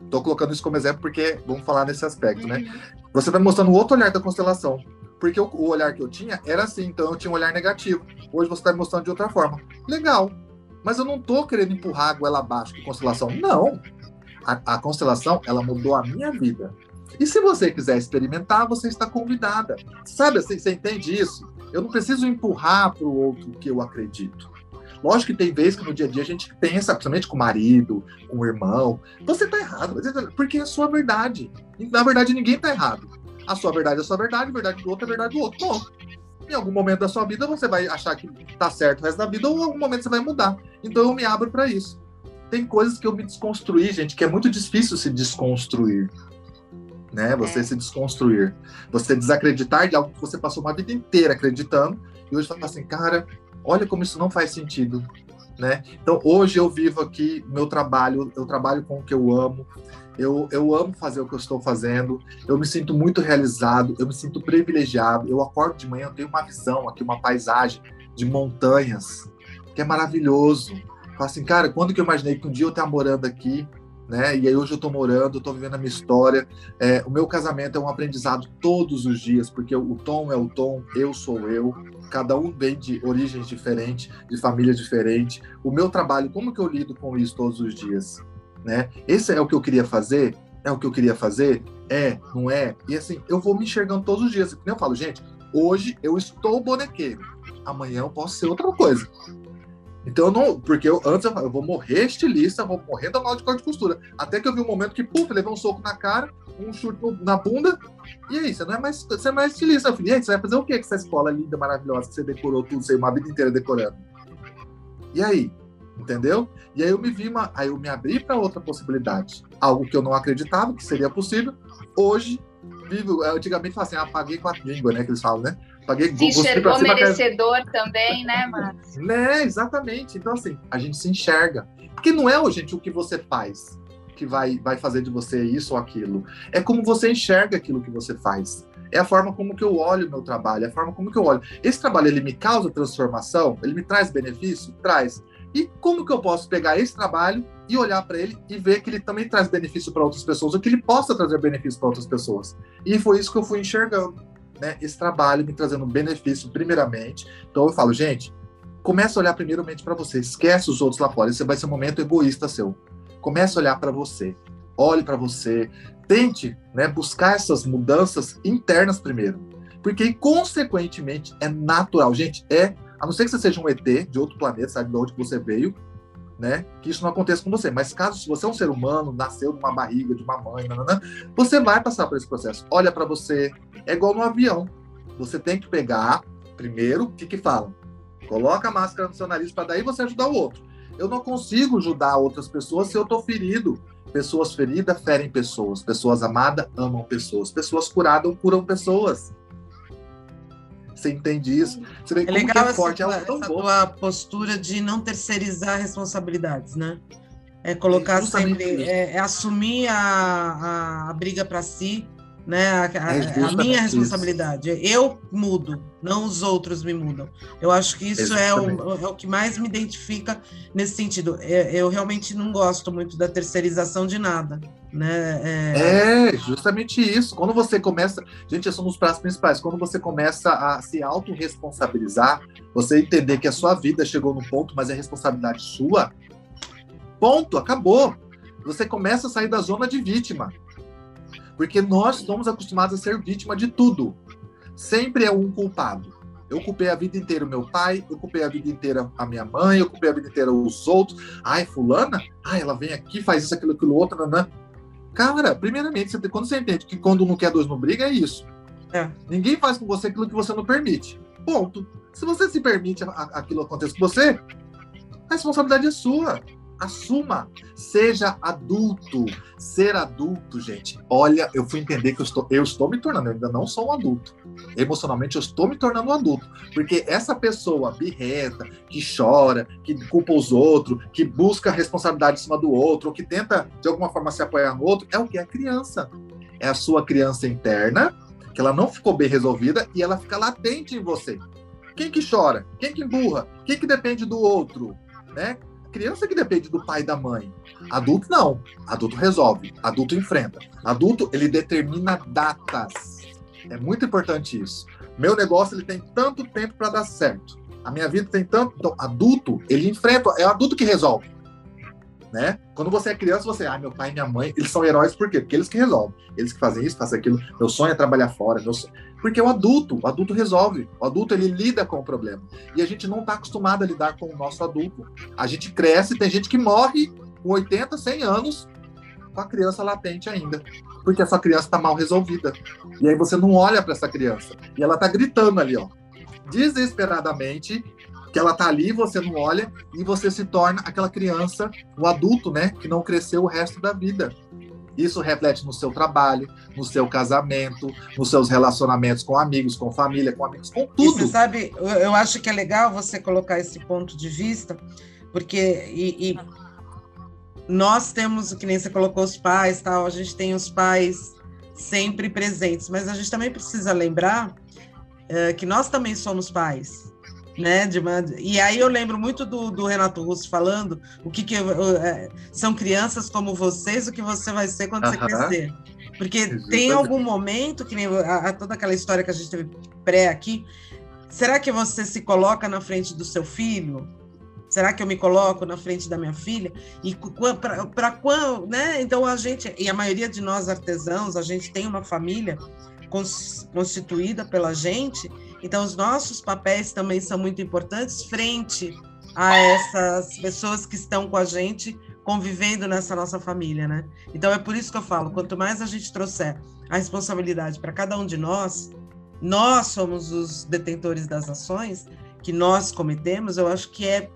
S3: Estou colocando isso como exemplo porque vamos falar nesse aspecto, né? Uhum. Você está me mostrando outro olhar da constelação. Porque o, o, olhar que eu tinha era assim, então eu tinha um olhar negativo. Hoje você está me mostrando de outra forma. Legal. Mas eu não estou querendo empurrar a goela abaixo com constelação. Não. A, a, constelação, ela mudou a minha vida. E se você quiser experimentar, você está convidada. Sabe assim, você entende isso? Eu não preciso empurrar para o outro que eu acredito. Lógico que tem vezes que no dia a dia a gente pensa, principalmente com o marido, com o irmão, você está errado, porque é a sua verdade. Na verdade, ninguém está errado. A sua verdade é a sua verdade, a verdade do outro é a verdade do outro. Bom, em algum momento da sua vida você vai achar que tá certo o resto da vida, ou em algum momento você vai mudar. Então eu me abro para isso. Tem coisas que eu me desconstruí, gente, que é muito difícil se desconstruir. Né? Você é. se desconstruir. Você desacreditar de algo que você passou uma vida inteira acreditando, e hoje fala assim, cara, olha como isso não faz sentido. Né? Então hoje eu vivo aqui meu trabalho, eu trabalho com o que eu amo, eu, eu amo fazer o que eu estou fazendo, eu me sinto muito realizado, eu me sinto privilegiado. Eu acordo de manhã, eu tenho uma visão aqui, uma paisagem de montanhas, que é maravilhoso. Falo assim, cara, quando que eu imaginei que um dia eu estar morando aqui, né? E aí hoje eu estou morando, estou vivendo a minha história. É, o meu casamento é um aprendizado todos os dias, porque o Tom é o Tom, eu sou eu. Cada um vem de origens diferentes, de famílias diferentes. O meu trabalho, como que eu lido com isso todos os dias? Né? Esse é o que eu queria fazer? É o que eu queria fazer? É, não é? E assim, eu vou me enxergando todos os dias. Eu falo, gente, hoje eu estou bonequeiro, amanhã eu posso ser outra coisa. Então não, porque eu, antes eu, eu vou morrer estilista, vou morrer da mal de corte de costura. Até que eu vi um momento que, puf, levei um soco na cara, um chute na bunda, e aí, você não é mais, você é mais estilista. Eu falei, aí, você vai fazer o que com essa escola linda, maravilhosa, que você decorou tudo, você uma vida inteira decorando? E aí? Entendeu? E aí eu me vi, uma, aí eu me abri para outra possibilidade, algo que eu não acreditava que seria possível. Hoje, vivo, antigamente assim, apaguei com a língua, né, que eles falam, né?
S4: Paguei se enxergou merecedor também, né, Márcio? [laughs]
S3: Né, exatamente. Então, assim, a gente se enxerga. Porque não é, gente, o que você faz que vai, vai fazer de você isso ou aquilo. É como você enxerga aquilo que você faz. É a forma como que eu olho o meu trabalho, é a forma como que eu olho. Esse trabalho, ele me causa transformação? Ele me traz benefício? Traz. E como que eu posso pegar esse trabalho e olhar para ele e ver que ele também traz benefício para outras pessoas, ou que ele possa trazer benefício para outras pessoas? E foi isso que eu fui enxergando, né? Esse trabalho me trazendo benefício primeiramente. Então eu falo, gente, começa a olhar primeiramente para você, esquece os outros lá fora. Esse vai ser um momento egoísta seu. Comece a olhar para você. Olhe para você, tente, né, buscar essas mudanças internas primeiro. Porque consequentemente é natural, gente, é a não ser que você seja um ET de outro planeta, sabe de onde você veio, né? Que isso não aconteça com você. Mas caso se você é um ser humano, nasceu numa barriga de uma mãe, nanana, você vai passar por esse processo. Olha para você, é igual no avião. Você tem que pegar primeiro, o que que falam? Coloca a máscara no seu nariz para daí você ajudar o outro. Eu não consigo ajudar outras pessoas se eu tô ferido. Pessoas feridas ferem pessoas. Pessoas amadas amam pessoas. Pessoas curadas curam pessoas. Você entende isso? Você
S2: vê é legal é forte, essa, tua, essa tua postura de não terceirizar responsabilidades, né? É colocar é sempre, é, é, assumir a, a, a briga para si né? A, a, é a minha responsabilidade. Isso. Eu mudo, não os outros me mudam. Eu acho que isso é o, é o, que mais me identifica nesse sentido. Eu, é, eu, realmente não gosto muito da terceirização de nada. Né?
S3: É... é... justamente isso. Quando você começa. Gente, esses são os pratos principais. Quando você começa a se autorresponsabilizar, você entender que a sua vida chegou no ponto, mas é responsabilidade sua. Ponto, acabou. Você começa a sair da zona de vítima. Porque nós somos acostumados a ser vítima de tudo. Sempre é um culpado. Eu culpei a vida inteira o meu pai, eu culpei a vida inteira a minha mãe, eu culpei a vida inteira os outros. Ai, fulana, ai, ela vem aqui, faz isso, aquilo, aquilo, outro, nanã. Cara, primeiramente, você, quando você entende que quando não quer dois não briga, é isso. É. Ninguém faz com você aquilo que você não permite. Ponto. Se você se permite aquilo acontecer com você, a responsabilidade é sua. Assuma, seja adulto. Ser adulto, gente. Olha, eu fui entender que eu estou, eu estou me tornando, eu ainda não sou um adulto. Emocionalmente, eu estou me tornando um adulto. Porque essa pessoa birreta, que chora, que culpa os outros, que busca responsabilidade em cima do outro, ou que tenta, de alguma forma, se apoiar no outro, é o que? É a criança. É a sua criança interna, que ela não ficou bem resolvida e ela fica latente em você. Quem que chora? Quem que emburra? Quem que depende do outro? Né? Criança que depende do pai e da mãe. Adulto não. Adulto resolve. Adulto enfrenta. Adulto ele determina datas. É muito importante isso. Meu negócio ele tem tanto tempo para dar certo. A minha vida tem tanto. Então, adulto ele enfrenta. É o adulto que resolve. Né? Quando você é criança, você, ah, meu pai e minha mãe, eles são heróis por quê? Porque eles que resolvem. Eles que fazem isso, fazem aquilo. Meu sonho é trabalhar fora. Meu sonho... Porque o adulto, o adulto resolve. O adulto, ele lida com o problema. E a gente não está acostumado a lidar com o nosso adulto. A gente cresce, tem gente que morre com 80, 100 anos com a criança latente ainda. Porque essa criança está mal resolvida. E aí você não olha para essa criança. E ela está gritando ali, ó. Desesperadamente, que ela tá ali, você não olha e você se torna aquela criança, o adulto, né, que não cresceu o resto da vida. Isso reflete no seu trabalho, no seu casamento, nos seus relacionamentos com amigos, com família, com amigos, com tudo.
S2: E você sabe, eu acho que é legal você colocar esse ponto de vista, porque e, e nós temos, que nem você colocou os pais, tal, a gente tem os pais sempre presentes, mas a gente também precisa lembrar é, que nós também somos pais né? De uma... E aí eu lembro muito do, do Renato Russo falando o que, que é, são crianças como vocês, o que você vai ser quando uh -huh. você crescer. Porque Exatamente. tem algum momento, que nem a, a, toda aquela história que a gente teve pré aqui, será que você se coloca na frente do seu filho? Será que eu me coloco na frente da minha filha? E para quando, né? Então a gente, e a maioria de nós artesãos, a gente tem uma família constituída pela gente, então, os nossos papéis também são muito importantes frente a essas pessoas que estão com a gente convivendo nessa nossa família, né? Então, é por isso que eu falo: quanto mais a gente trouxer a responsabilidade para cada um de nós, nós somos os detentores das ações que nós cometemos, eu acho que é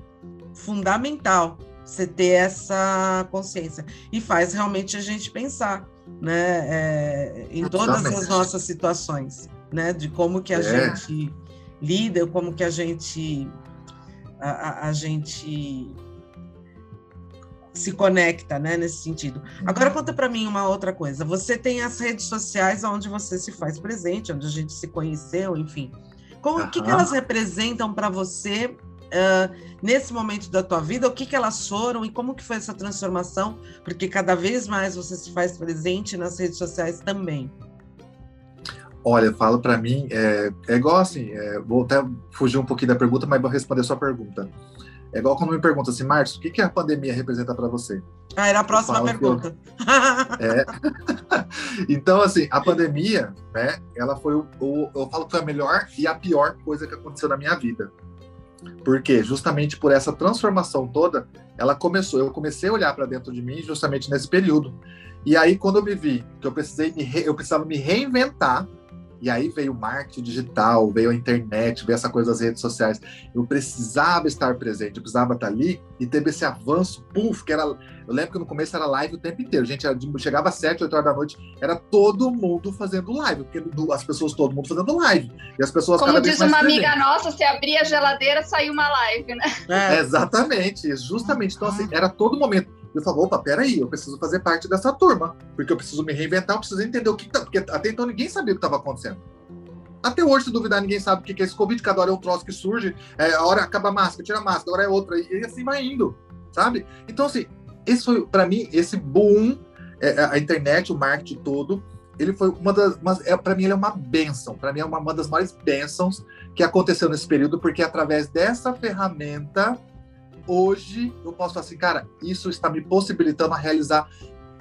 S2: fundamental você ter essa consciência. E faz realmente a gente pensar, né, é, em todas as nossas situações né? De como que a é. gente lida, como que a gente a, a, a, gente se conecta, né, nesse sentido. Agora conta para mim uma outra coisa. Você tem as redes sociais onde você se faz presente, onde a gente se conheceu, enfim. Como, O que, que elas representam para você uh, nesse momento da tua vida? O que, que elas foram e como que foi essa transformação? Porque cada vez mais você se faz presente nas redes sociais também.
S3: Olha, fala para mim, é, é, igual assim, é, vou até fugir um pouquinho da pergunta, mas vou responder a sua pergunta. É igual quando me pergunta assim, Márcio, o que, que a pandemia representa para você?
S2: Ah, era a próxima pergunta.
S3: Eu... [laughs] é. [laughs] então, assim, a pandemia, né, ela foi o, o, eu falo que foi a melhor e a pior coisa que aconteceu na minha vida. Porque justamente por essa transformação toda, ela começou, eu comecei a olhar para dentro de mim justamente nesse período. E aí quando eu me vi que eu precisei me re, eu precisava me reinventar, e aí veio o marketing digital, veio a internet, veio essa coisa das redes sociais. Eu precisava estar presente, eu precisava estar ali e teve esse avanço, puf, que era. Eu lembro que no começo era live o tempo inteiro. Gente, chegava às 7, 8 horas da noite, era todo mundo fazendo live, porque as pessoas, todo mundo fazendo live. E as pessoas
S4: Como diz uma amiga nossa, se abria a geladeira, saiu uma live, né?
S3: É. Exatamente, justamente. Então, assim, era todo momento. Eu falo, opa, peraí, eu preciso fazer parte dessa turma, porque eu preciso me reinventar, eu preciso entender o que tá, porque até então ninguém sabia o que estava acontecendo. Até hoje, se duvidar, ninguém sabe o que é esse Covid, cada hora é um troço que surge, é, a hora acaba a máscara, tira a máscara, a hora é outra, e assim vai indo, sabe? Então, assim, esse foi, para mim, esse boom, é, a internet, o marketing todo, ele foi uma das, é, para mim ele é uma benção, para mim é uma, uma das maiores bênçãos que aconteceu nesse período, porque através dessa ferramenta, hoje eu posso falar assim, cara, isso está me possibilitando a realizar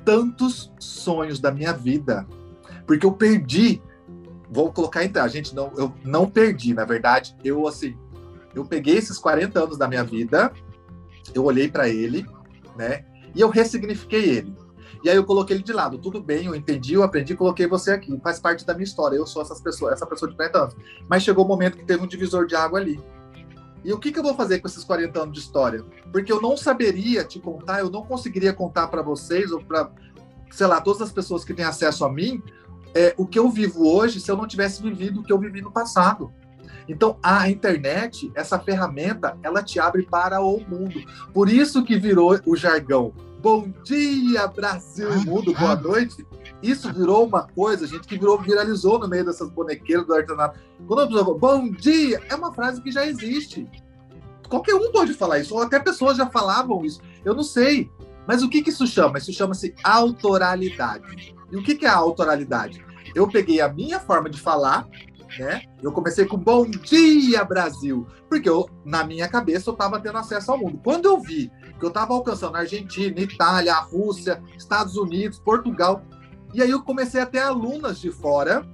S3: tantos sonhos da minha vida, porque eu perdi, vou colocar entre a gente não, eu não perdi, na verdade, eu assim, eu peguei esses 40 anos da minha vida, eu olhei para ele, né, e eu ressignifiquei ele. E aí eu coloquei ele de lado. Tudo bem, eu entendi, eu aprendi, coloquei você aqui. Faz parte da minha história. Eu sou essas pessoas, essa pessoa de 40 anos. Mas chegou o um momento que teve um divisor de água ali. E o que, que eu vou fazer com esses 40 anos de história? Porque eu não saberia te contar, eu não conseguiria contar para vocês ou para, sei lá, todas as pessoas que têm acesso a mim, é, o que eu vivo hoje se eu não tivesse vivido o que eu vivi no passado. Então, a internet, essa ferramenta, ela te abre para o mundo. Por isso que virou o jargão Bom dia, Brasil e mundo, boa ah. noite. Isso virou uma coisa, gente, que virou, viralizou no meio dessas bonequeiras do artesanato. Quando a pessoa fala, bom dia, é uma frase que já existe. Qualquer um pode falar isso, ou até pessoas já falavam isso. Eu não sei. Mas o que, que isso chama? Isso chama-se autoralidade. E o que, que é a autoralidade? Eu peguei a minha forma de falar, né? Eu comecei com Bom Dia Brasil, porque eu, na minha cabeça eu estava tendo acesso ao mundo. Quando eu vi que eu estava alcançando a Argentina, Itália, a Rússia, Estados Unidos, Portugal, e aí eu comecei a ter alunas de fora.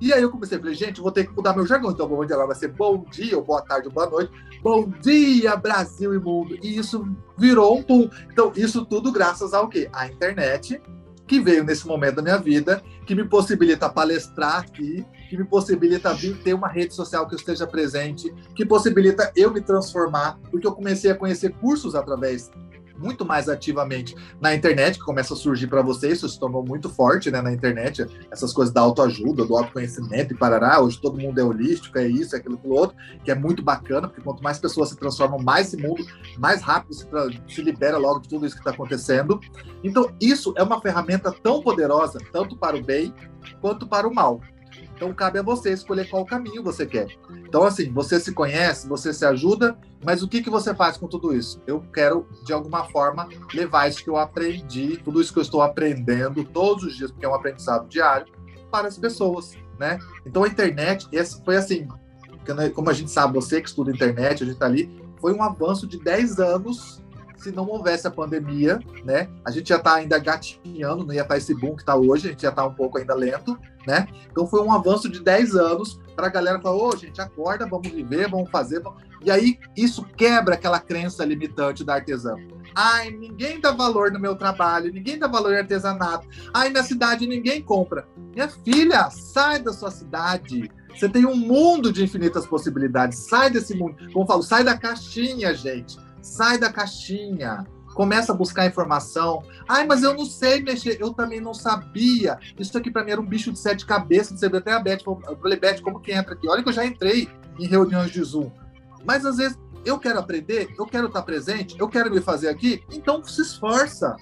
S3: E aí eu comecei a falar, gente, vou ter que mudar meu jargão. Então, bom dia agora vai ser bom dia, ou boa tarde, ou boa noite. Bom dia, Brasil e mundo. E isso virou um pum. Então, isso tudo graças ao quê? À internet, que veio nesse momento da minha vida, que me possibilita palestrar aqui, que me possibilita vir ter uma rede social que eu esteja presente, que possibilita eu me transformar, porque eu comecei a conhecer cursos através muito mais ativamente na internet, que começa a surgir para vocês, isso se tornou muito forte né, na internet, essas coisas da autoajuda, do autoconhecimento e parará, hoje todo mundo é holístico, é isso, é aquilo, aquilo outro, que é muito bacana, porque quanto mais pessoas se transformam, mais esse mundo, mais rápido se, se libera logo de tudo isso que está acontecendo. Então, isso é uma ferramenta tão poderosa, tanto para o bem quanto para o mal. Então cabe a você escolher qual caminho você quer. Então, assim, você se conhece, você se ajuda, mas o que, que você faz com tudo isso? Eu quero, de alguma forma, levar isso que eu aprendi, tudo isso que eu estou aprendendo todos os dias, porque é um aprendizado diário, para as pessoas, né? Então a internet, esse foi assim, como a gente sabe, você que estuda internet, a gente está ali, foi um avanço de 10 anos se não houvesse a pandemia, né? A gente já está ainda gatinhando, não ia estar tá esse boom que está hoje, a gente já está um pouco ainda lento, né? Então foi um avanço de 10 anos para a galera falar, ô, oh, gente, acorda, vamos viver, vamos fazer. Vamos... E aí isso quebra aquela crença limitante da artesã. Ai, ninguém dá valor no meu trabalho, ninguém dá valor em artesanato. Ai, na cidade ninguém compra. Minha filha, sai da sua cidade. Você tem um mundo de infinitas possibilidades. Sai desse mundo. Como eu falo, sai da caixinha, gente. Sai da caixinha. Começa a buscar informação. Ai, mas eu não sei mexer. Eu também não sabia. Isso aqui para mim era um bicho de sete cabeças. Você viu até a Beth. Eu falei, Beth, como que entra aqui? Olha que eu já entrei em reuniões de Zoom. Mas às vezes eu quero aprender, eu quero estar presente, eu quero me fazer aqui. Então se esforça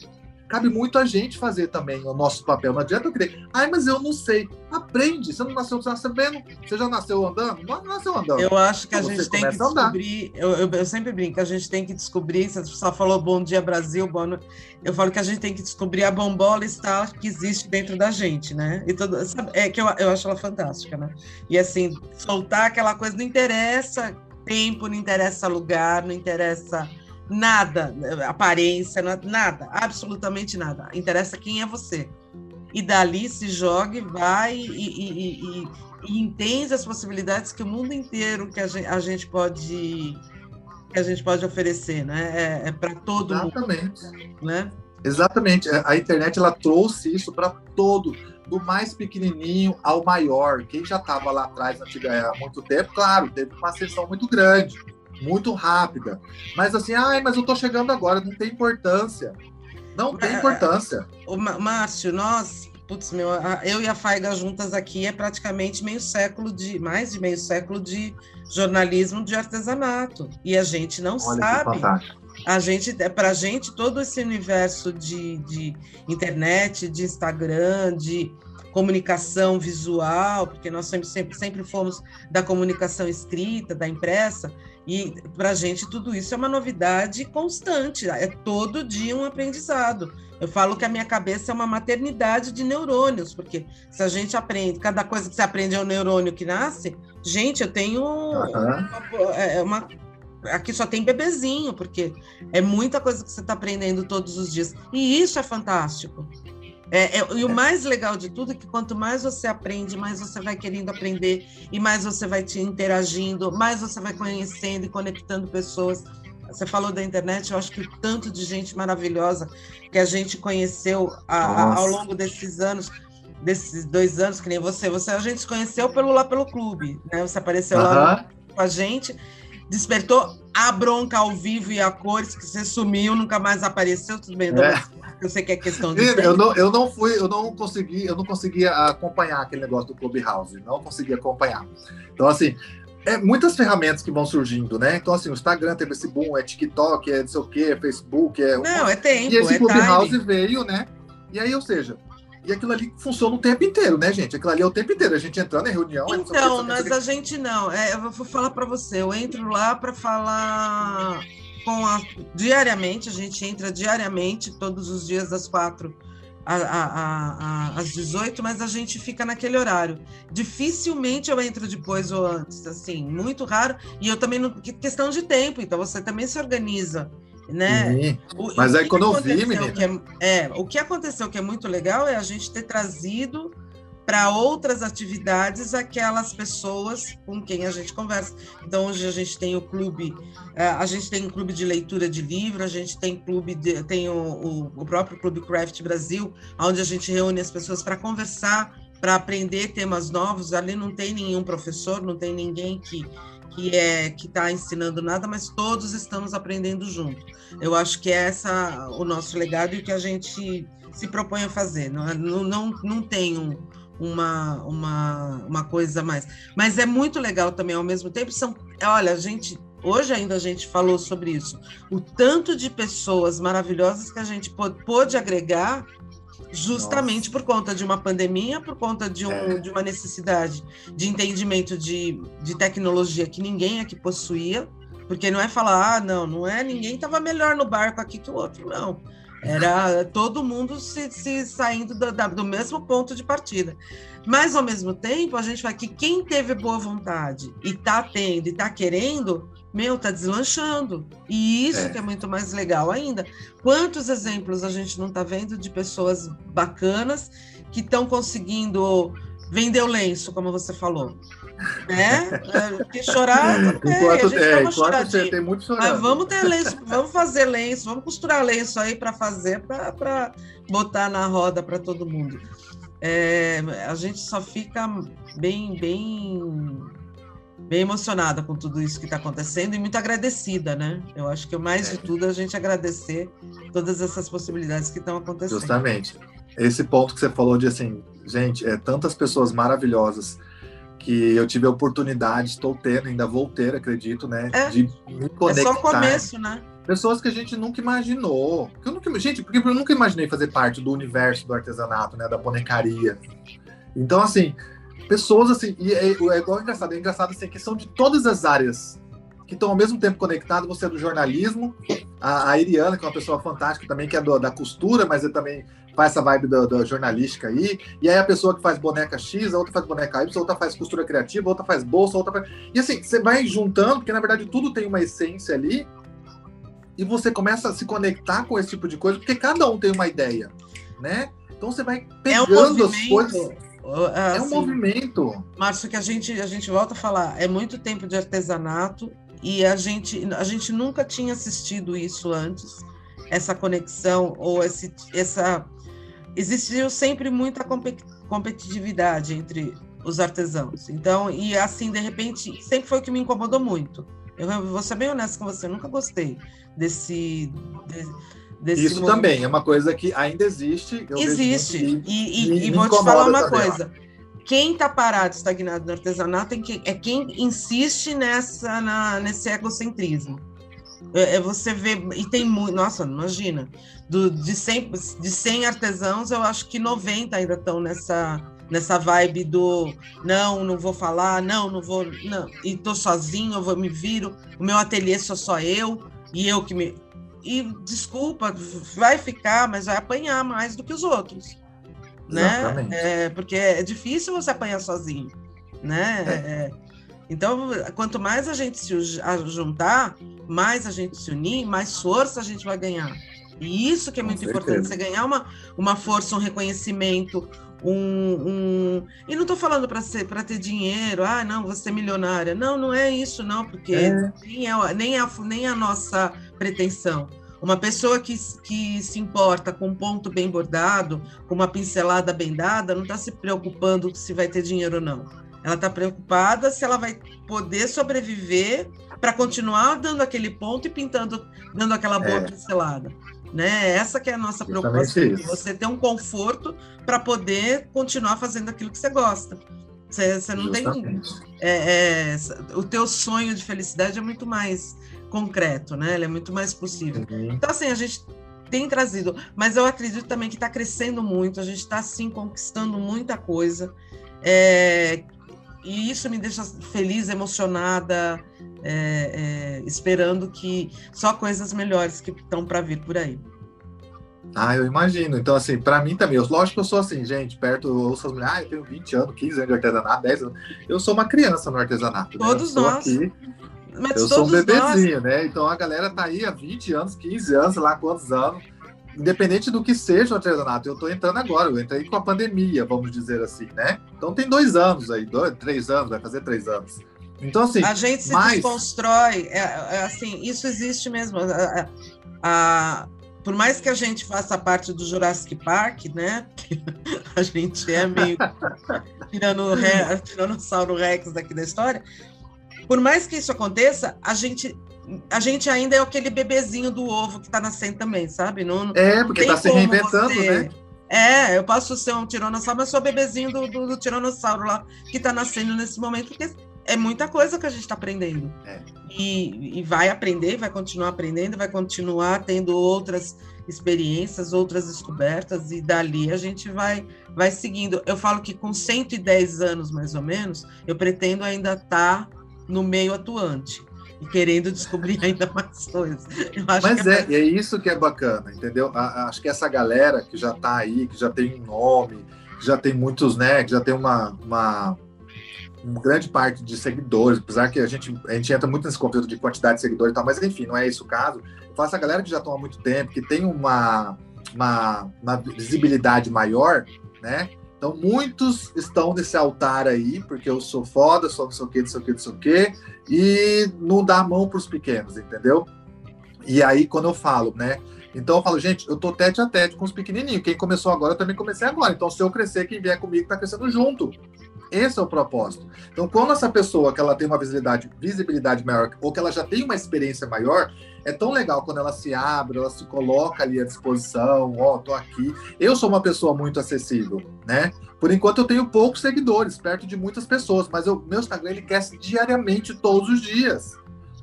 S3: cabe muito a gente fazer também o nosso papel. Não adianta eu querer, ai, mas eu não sei. Aprende. Você não nasceu sabendo? Você já nasceu andando? Não nasceu andando.
S2: Eu acho que a gente tem que descobrir. Eu, eu, eu, sempre brinco, a gente tem que descobrir. Você só falou bom dia, Brasil, bom. Eu falo que a gente tem que descobrir a bombola está que existe dentro da gente, né? E sabe, é que eu, eu acho ela fantástica, né? E assim, soltar aquela coisa, não interessa tempo, não interessa lugar, não interessa nada, aparência, nada, absolutamente nada. Interessa quem é você. E dali se jogue, vai e, e, e, e entende as possibilidades que o mundo inteiro que a gente, a gente pode que a gente pode oferecer, né? É, é para todo
S3: Exatamente.
S2: mundo, né?
S3: Exatamente. É, a internet ela trouxe isso para todo, do mais pequenininho ao maior. Quem já estava lá atrás há muito tempo, claro, teve uma ascensão muito grande muito rápida. Mas assim, ai, mas eu tô chegando agora, não tem importância. Não tem é, importância.
S2: O Márcio, nós, putz, meu, eu e a Faiga juntas aqui é praticamente meio século de, mais de meio século de jornalismo de artesanato. E a gente não Olha sabe a gente, é, para a gente, todo esse universo de, de internet, de Instagram, de comunicação visual, porque nós sempre, sempre, sempre fomos da comunicação escrita, da impressa, e para a gente tudo isso é uma novidade constante, é todo dia um aprendizado. Eu falo que a minha cabeça é uma maternidade de neurônios, porque se a gente aprende, cada coisa que você aprende é um neurônio que nasce, gente, eu tenho uhum. uma, uma, aqui só tem bebezinho, porque é muita coisa que você está aprendendo todos os dias. E isso é fantástico. É, é, e o mais legal de tudo é que quanto mais você aprende, mais você vai querendo aprender e mais você vai te interagindo, mais você vai conhecendo e conectando pessoas. Você falou da internet, eu acho que o tanto de gente maravilhosa que a gente conheceu a, a, ao longo desses anos, desses dois anos, que nem você, você a gente se conheceu pelo lá pelo clube, né? Você apareceu uhum. lá com a gente, despertou a bronca ao vivo e a cores que você sumiu, nunca mais apareceu, tudo bem? É. Eu sei que é questão de.
S3: Eu não, eu não fui, eu não consegui, eu não conseguia acompanhar aquele negócio do Clubhouse, não consegui acompanhar. Então, assim, é muitas ferramentas que vão surgindo, né? Então, assim, o Instagram teve esse boom, é TikTok, é não sei o quê, é Facebook, é.
S2: Não, é tempo.
S3: E esse
S2: é
S3: Clubhouse time. veio, né? E aí, ou seja, e aquilo ali funciona o tempo inteiro, né, gente? Aquilo ali é o tempo inteiro. A gente entrando em reunião.
S2: Então, mas a gente não. É, eu vou falar para você. Eu entro lá para falar com a, diariamente, a gente entra diariamente, todos os dias das quatro às 18, mas a gente fica naquele horário. Dificilmente eu entro depois ou antes, assim, muito raro. E eu também não. Questão de tempo, então você também se organiza. Né?
S3: O, mas aí quando eu vi, menina.
S2: É, é, o que aconteceu que é muito legal é a gente ter trazido para outras atividades aquelas pessoas com quem a gente conversa. Então hoje a gente tem o clube, é, a gente tem um clube de leitura de livro, a gente tem clube de, tem o, o, próprio Clube Craft Brasil, onde a gente reúne as pessoas para conversar, para aprender temas novos. Ali não tem nenhum professor, não tem ninguém que que é que está ensinando nada, mas todos estamos aprendendo junto. Eu acho que é essa o nosso legado e o que a gente se propõe a fazer. Não, é, não, não, não tem um, uma, uma, uma coisa a mais. Mas é muito legal também, ao mesmo tempo, são. Olha, a gente. Hoje ainda a gente falou sobre isso. O tanto de pessoas maravilhosas que a gente pôde agregar justamente Nossa. por conta de uma pandemia, por conta de, um, é. de uma necessidade de entendimento de, de tecnologia que ninguém aqui possuía, porque não é falar, ah, não, não é, ninguém estava melhor no barco aqui que o outro, não. Era todo mundo se, se saindo do, do mesmo ponto de partida. Mas, ao mesmo tempo, a gente vai que quem teve boa vontade e está tendo e está querendo, meu, está deslanchando. E isso é. que é muito mais legal ainda. Quantos exemplos a gente não está vendo de pessoas bacanas que estão conseguindo vender o lenço, como você falou? né? Porque chorar,
S3: é, enquanto, a gente é, enquanto você tem muito chorando.
S2: Mas vamos ter lenço, vamos fazer lenço, vamos costurar lenço aí para fazer, para botar na roda para todo mundo. É, a gente só fica bem, bem, bem emocionada com tudo isso que está acontecendo e muito agradecida, né? Eu acho que o mais é. de tudo é a gente agradecer todas essas possibilidades que estão acontecendo.
S3: Justamente. Esse ponto que você falou de assim, gente, é tantas pessoas maravilhosas que eu tive a oportunidade, estou tendo, ainda vou ter, acredito, né?
S2: É, de me conectar. É só o começo, né?
S3: Pessoas que a gente nunca imaginou. Eu nunca, gente, porque eu nunca imaginei fazer parte do universo do artesanato, né? Da bonecaria. Então, assim, pessoas assim, e é, é igual é engraçado, é engraçado assim, que são de todas as áreas que estão ao mesmo tempo conectadas. Você é do jornalismo, a, a Iriana, que é uma pessoa fantástica também, que é do, da costura, mas é também faz essa vibe da, da, jornalística aí, e aí a pessoa que faz boneca X, a outra faz boneca Y, a outra faz costura criativa, a outra faz bolsa, a outra faz... E assim, você vai juntando, porque na verdade tudo tem uma essência ali, e você começa a se conectar com esse tipo de coisa, porque cada um tem uma ideia, né? Então você vai pegando é um as coisas. Assim, é um movimento.
S2: Márcio, que a gente, a gente volta a falar, é muito tempo de artesanato e a gente, a gente nunca tinha assistido isso antes, essa conexão ou esse, essa existiu sempre muita competitividade entre os artesãos. Então, e assim, de repente, sempre foi o que me incomodou muito. Eu vou ser bem honesto com você, eu nunca gostei desse.
S3: desse Isso movimento. também é uma coisa que ainda existe.
S2: existe. E, e, e vou te falar uma coisa. Quem está parado, estagnado no artesanato é quem, é quem insiste nessa, na, nesse egocentrismo. É, é você vê, e tem muito, nossa, imagina, do, de, 100, de 100 artesãos, eu acho que 90 ainda estão nessa, nessa vibe do não, não vou falar, não, não vou, não, e tô sozinho, eu vou me viro, o meu ateliê sou só eu, e eu que me. E desculpa, vai ficar, mas vai apanhar mais do que os outros. Né? É, porque é difícil você apanhar sozinho. Né? É. Então, quanto mais a gente se juntar, mais a gente se unir, mais força a gente vai ganhar. E isso que é muito importante, você ganhar uma, uma força, um reconhecimento, um, um... e não estou falando para ser para ter dinheiro, ah, não, você é milionária. Não, não é isso, não, porque é. Nem, é, nem, é a, nem é a nossa pretensão. Uma pessoa que, que se importa com um ponto bem bordado, com uma pincelada bem dada, não está se preocupando se vai ter dinheiro ou não. Ela está preocupada se ela vai poder sobreviver para continuar dando aquele ponto e pintando, dando aquela boa é. pincelada. Né? Essa que é a nossa preocupação, você ter um conforto para poder continuar fazendo aquilo que você gosta. Você, você não Justamente. tem. É, é, o teu sonho de felicidade é muito mais concreto, né? Ele é muito mais possível. Uhum. Então, assim, a gente tem trazido, mas eu acredito também que está crescendo muito, a gente está, sim, conquistando muita coisa. É, e isso me deixa feliz, emocionada, é, é, esperando que só coisas melhores que estão para vir por aí.
S3: Ah, eu imagino. Então, assim, para mim também, eu, lógico que eu sou assim, gente, perto, eu ouço as mulheres, ah, eu tenho 20 anos, 15 anos de artesanato, 10 anos. Eu sou uma criança no artesanato.
S2: Né? Todos
S3: né?
S2: nós.
S3: Aqui, Mas eu sou um bebezinho, nós... né? Então a galera tá aí há 20 anos, 15 anos, sei lá quantos anos. Independente do que seja o artesanato, eu tô entrando agora, eu entrei com a pandemia, vamos dizer assim, né? Então tem dois anos aí, dois, três anos, vai fazer três anos. Então, assim.
S2: A gente se mas... desconstrói, é, é, assim, isso existe mesmo. A, a, por mais que a gente faça parte do Jurassic Park, né? [laughs] a gente é meio [laughs] tirando o Tiranossauro Rex daqui da história. Por mais que isso aconteça, a gente a gente ainda é aquele bebezinho do ovo que está nascendo também, sabe? Não,
S3: é, porque está se reinventando, você... né?
S2: É, eu posso ser um tiranossauro, mas sou bebezinho do, do, do tiranossauro lá que está nascendo nesse momento, porque é muita coisa que a gente está aprendendo. É. E, e, vai aprender, vai continuar aprendendo, vai continuar tendo outras experiências, outras descobertas, e dali a gente vai, vai seguindo. Eu falo que com 110 anos, mais ou menos, eu pretendo ainda estar tá no meio atuante e querendo descobrir [laughs] ainda mais coisas.
S3: Mas é, é, é, isso que é bacana, entendeu? A, acho que essa galera que já está aí, que já tem um nome, que já tem muitos, né, que já tem uma, uma uma grande parte de seguidores, apesar que a gente, a gente entra muito nesse conteúdo de quantidade de seguidores e tal, mas enfim, não é esse o caso. Eu faço a galera que já estão há muito tempo, que tem uma, uma, uma visibilidade maior, né? Então, muitos estão nesse altar aí, porque eu sou foda, sou não sei o que, não sei o que, não sei o que, e não dá a mão para os pequenos, entendeu? E aí, quando eu falo, né? Então, eu falo, gente, eu tô tete a tete com os pequenininhos. Quem começou agora, eu também comecei agora. Então, se eu crescer, quem vier comigo tá crescendo junto. Esse é o propósito. Então, quando essa pessoa que ela tem uma visibilidade, visibilidade maior ou que ela já tem uma experiência maior, é tão legal quando ela se abre, ela se coloca ali à disposição, ó, oh, tô aqui. Eu sou uma pessoa muito acessível, né? Por enquanto eu tenho poucos seguidores, perto de muitas pessoas, mas o meu Instagram ele cresce diariamente, todos os dias.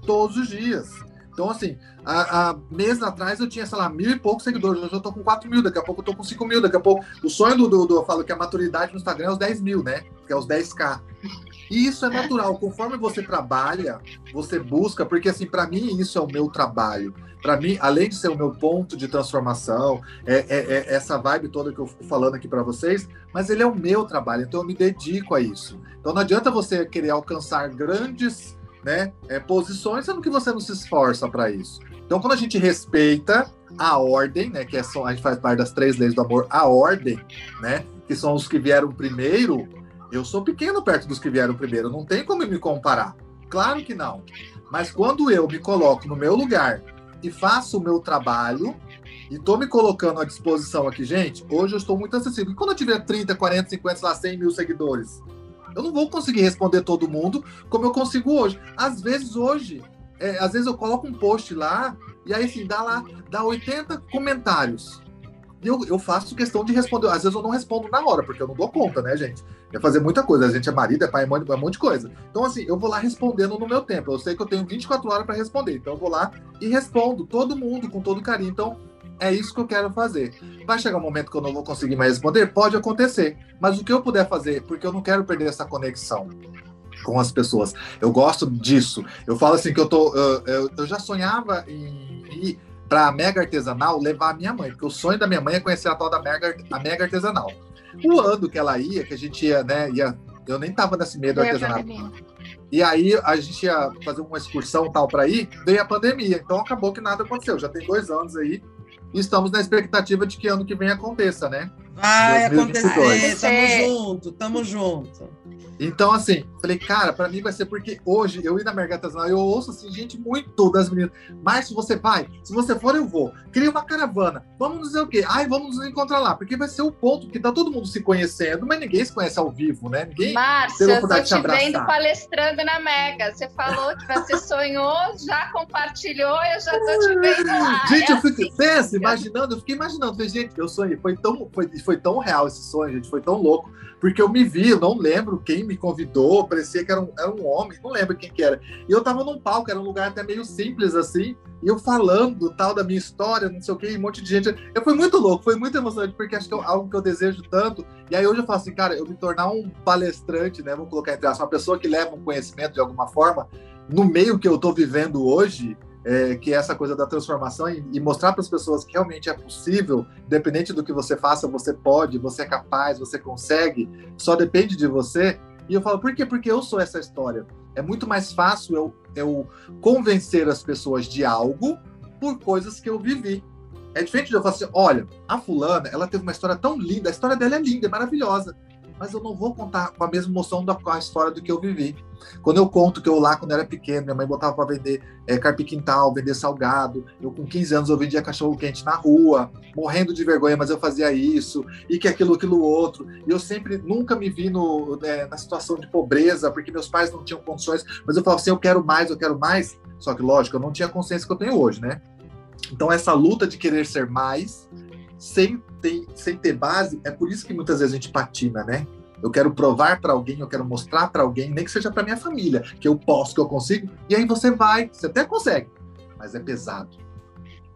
S3: Todos os dias. Então, assim, há, há meses atrás eu tinha, sei lá, mil e poucos seguidores. Hoje eu tô com 4 mil, daqui a pouco eu tô com 5 mil, daqui a pouco. O sonho do, do, do, eu falo que a maturidade no Instagram é os 10 mil, né? Que é os 10k. E isso é natural. Conforme você trabalha, você busca, porque assim, para mim isso é o meu trabalho. Para mim, além de ser o meu ponto de transformação, é, é, é essa vibe toda que eu fico falando aqui para vocês, mas ele é o meu trabalho, então eu me dedico a isso. Então não adianta você querer alcançar grandes né, é, posições, sendo que você não se esforça para isso. Então, quando a gente respeita a ordem, né, que é só, a gente faz parte das três leis do amor, a ordem, né, que são os que vieram primeiro, eu sou pequeno perto dos que vieram primeiro, não tem como me comparar. Claro que não. Mas quando eu me coloco no meu lugar e faço o meu trabalho, e tô me colocando à disposição aqui, gente, hoje eu estou muito acessível. E quando eu tiver 30, 40, 50, lá, 100 mil seguidores, eu não vou conseguir responder todo mundo como eu consigo hoje. Às vezes, hoje, é, às vezes eu coloco um post lá e aí, assim, dá lá, dá 80 comentários. Eu, eu faço questão de responder. Às vezes eu não respondo na hora, porque eu não dou conta, né, gente? É fazer muita coisa. A gente é marido, é pai, é mãe, é um monte de coisa. Então, assim, eu vou lá respondendo no meu tempo. Eu sei que eu tenho 24 horas para responder. Então, eu vou lá e respondo todo mundo com todo carinho. Então, é isso que eu quero fazer. Vai chegar um momento que eu não vou conseguir mais responder? Pode acontecer. Mas o que eu puder fazer, porque eu não quero perder essa conexão com as pessoas. Eu gosto disso. Eu falo assim que eu tô. Eu, eu, eu já sonhava em ir para a Mega Artesanal levar a minha mãe, porque o sonho da minha mãe é conhecer a tal da Mega, a Mega Artesanal. O ano que ela ia, que a gente ia, né, ia, eu nem tava nesse medo artesanal. E aí a gente ia fazer uma excursão tal para ir, veio a pandemia. Então acabou que nada aconteceu. Já tem dois anos aí e estamos na expectativa de que ano que vem aconteça, né?
S2: Vai 2022. acontecer, tamo junto, tamo junto.
S3: Então, assim, falei, cara, para mim vai ser porque hoje eu ir na Mercado Artesanal, eu ouço assim, gente muito das meninas. Márcio, você vai? Se você for, eu vou. Cria uma caravana. Vamos dizer o quê? Ai, vamos nos encontrar lá. Porque vai ser o ponto que tá todo mundo se conhecendo, mas ninguém se conhece ao vivo, né? Ninguém
S4: Márcio, eu tô te vendo palestrando na Mega. Você falou que você [laughs] sonhou, já compartilhou, eu já tô te vendo lá.
S3: Gente, é eu fiquei, assim. pensa, imaginando, eu fiquei imaginando. Falei, gente, eu sonhei. Foi tão, foi, foi tão real esse sonho, gente. Foi tão louco. Porque eu me vi, eu não lembro quem me convidou, parecia que era um, era um homem, não lembro quem que era. E eu tava num palco, era um lugar até meio simples assim, e eu falando tal da minha história, não sei o que, um monte de gente. Eu fui muito louco, foi muito emocionante, porque acho que é algo que eu desejo tanto. E aí hoje eu falo assim, cara, eu me tornar um palestrante, né? Vamos colocar entre aspas, uma pessoa que leva um conhecimento de alguma forma, no meio que eu tô vivendo hoje, é, que é essa coisa da transformação e, e mostrar para as pessoas que realmente é possível, independente do que você faça, você pode, você é capaz, você consegue, só depende de você. E eu falo, por quê? Porque eu sou essa história. É muito mais fácil eu, eu convencer as pessoas de algo por coisas que eu vivi. É diferente de eu falar assim, olha, a fulana, ela teve uma história tão linda, a história dela é linda, é maravilhosa mas eu não vou contar com a mesma emoção da a história do que eu vivi. Quando eu conto que eu lá, quando era pequeno, minha mãe botava para vender é, carpe quintal, vender salgado, eu com 15 anos eu vendia cachorro quente na rua, morrendo de vergonha, mas eu fazia isso, e que aquilo, aquilo outro. E eu sempre, nunca me vi no, né, na situação de pobreza, porque meus pais não tinham condições, mas eu falava assim, eu quero mais, eu quero mais. Só que, lógico, eu não tinha a consciência que eu tenho hoje, né? Então, essa luta de querer ser mais sem ter, sem ter base, é por isso que muitas vezes a gente patina, né? Eu quero provar para alguém, eu quero mostrar para alguém, nem que seja para minha família, que eu posso, que eu consigo. E aí você vai, você até consegue, mas é pesado,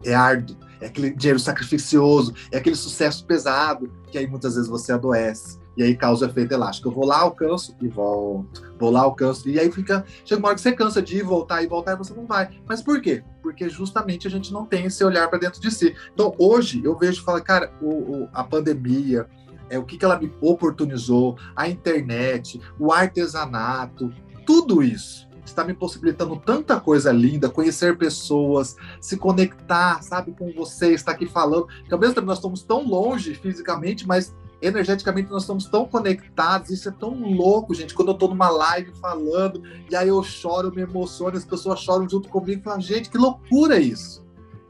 S3: é árduo, é aquele dinheiro sacrificioso, é aquele sucesso pesado, que aí muitas vezes você adoece. E aí causa efeito elástico. Eu vou lá, alcanço e volto. Vou lá, alcanço. E aí fica. Chega uma hora que você cansa de ir, voltar e voltar e você não vai. Mas por quê? Porque justamente a gente não tem esse olhar para dentro de si. Então hoje eu vejo e falo, cara, o, o, a pandemia, é, o que, que ela me oportunizou, a internet, o artesanato, tudo isso está me possibilitando tanta coisa linda, conhecer pessoas, se conectar, sabe, com você, estar aqui falando. Que ao mesmo tempo nós estamos tão longe fisicamente, mas energeticamente nós estamos tão conectados, isso é tão louco, gente. Quando eu estou numa live falando, e aí eu choro, eu me emociono, as pessoas choram junto comigo, e falam, gente, que loucura isso!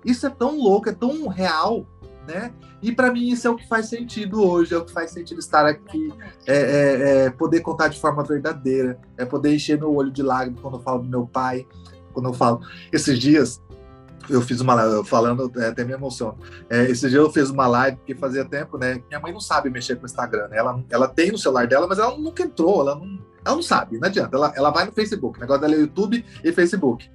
S3: Isso é tão louco, é tão real, né? E para mim isso é o que faz sentido hoje, é o que faz sentido estar aqui, é, é, é, poder contar de forma verdadeira, é poder encher meu olho de lágrimas quando eu falo do meu pai, quando eu falo. Esses dias eu fiz uma live, falando, é, até me emociono. É, esse dia eu fiz uma live que fazia tempo, né? Minha mãe não sabe mexer com o Instagram, né? Ela, ela tem no celular dela, mas ela nunca entrou, ela não, ela não sabe, não adianta. Ela, ela vai no Facebook, o negócio dela é YouTube e Facebook.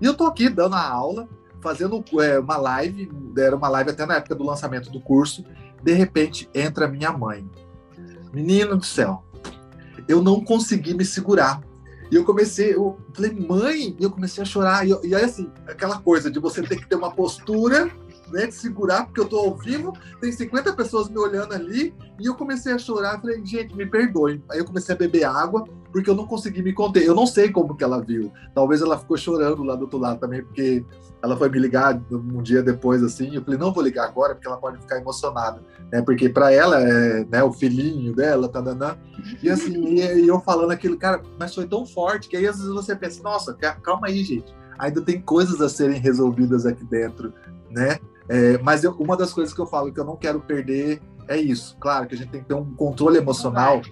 S3: E eu tô aqui dando a aula, fazendo é, uma live, era uma live até na época do lançamento do curso. De repente entra minha mãe. Menino do céu, eu não consegui me segurar. E eu comecei, eu falei, mãe, e eu comecei a chorar. E, e aí, assim, aquela coisa de você ter que ter uma postura né, de segurar, porque eu tô ao vivo, tem 50 pessoas me olhando ali, e eu comecei a chorar, falei, gente, me perdoe. Aí eu comecei a beber água, porque eu não consegui me conter. Eu não sei como que ela viu. Talvez ela ficou chorando lá do outro lado também, porque ela foi me ligar um dia depois, assim, eu falei, não vou ligar agora, porque ela pode ficar emocionada, né, porque para ela é, né, o filhinho dela, tá, tá, e assim, e, eu falando aquilo, cara, mas foi tão forte, que aí às vezes você pensa, nossa, calma aí, gente, ainda tem coisas a serem resolvidas aqui dentro, né, é, mas eu, uma das coisas que eu falo que eu não quero perder é isso. Claro que a gente tem que ter um controle emocional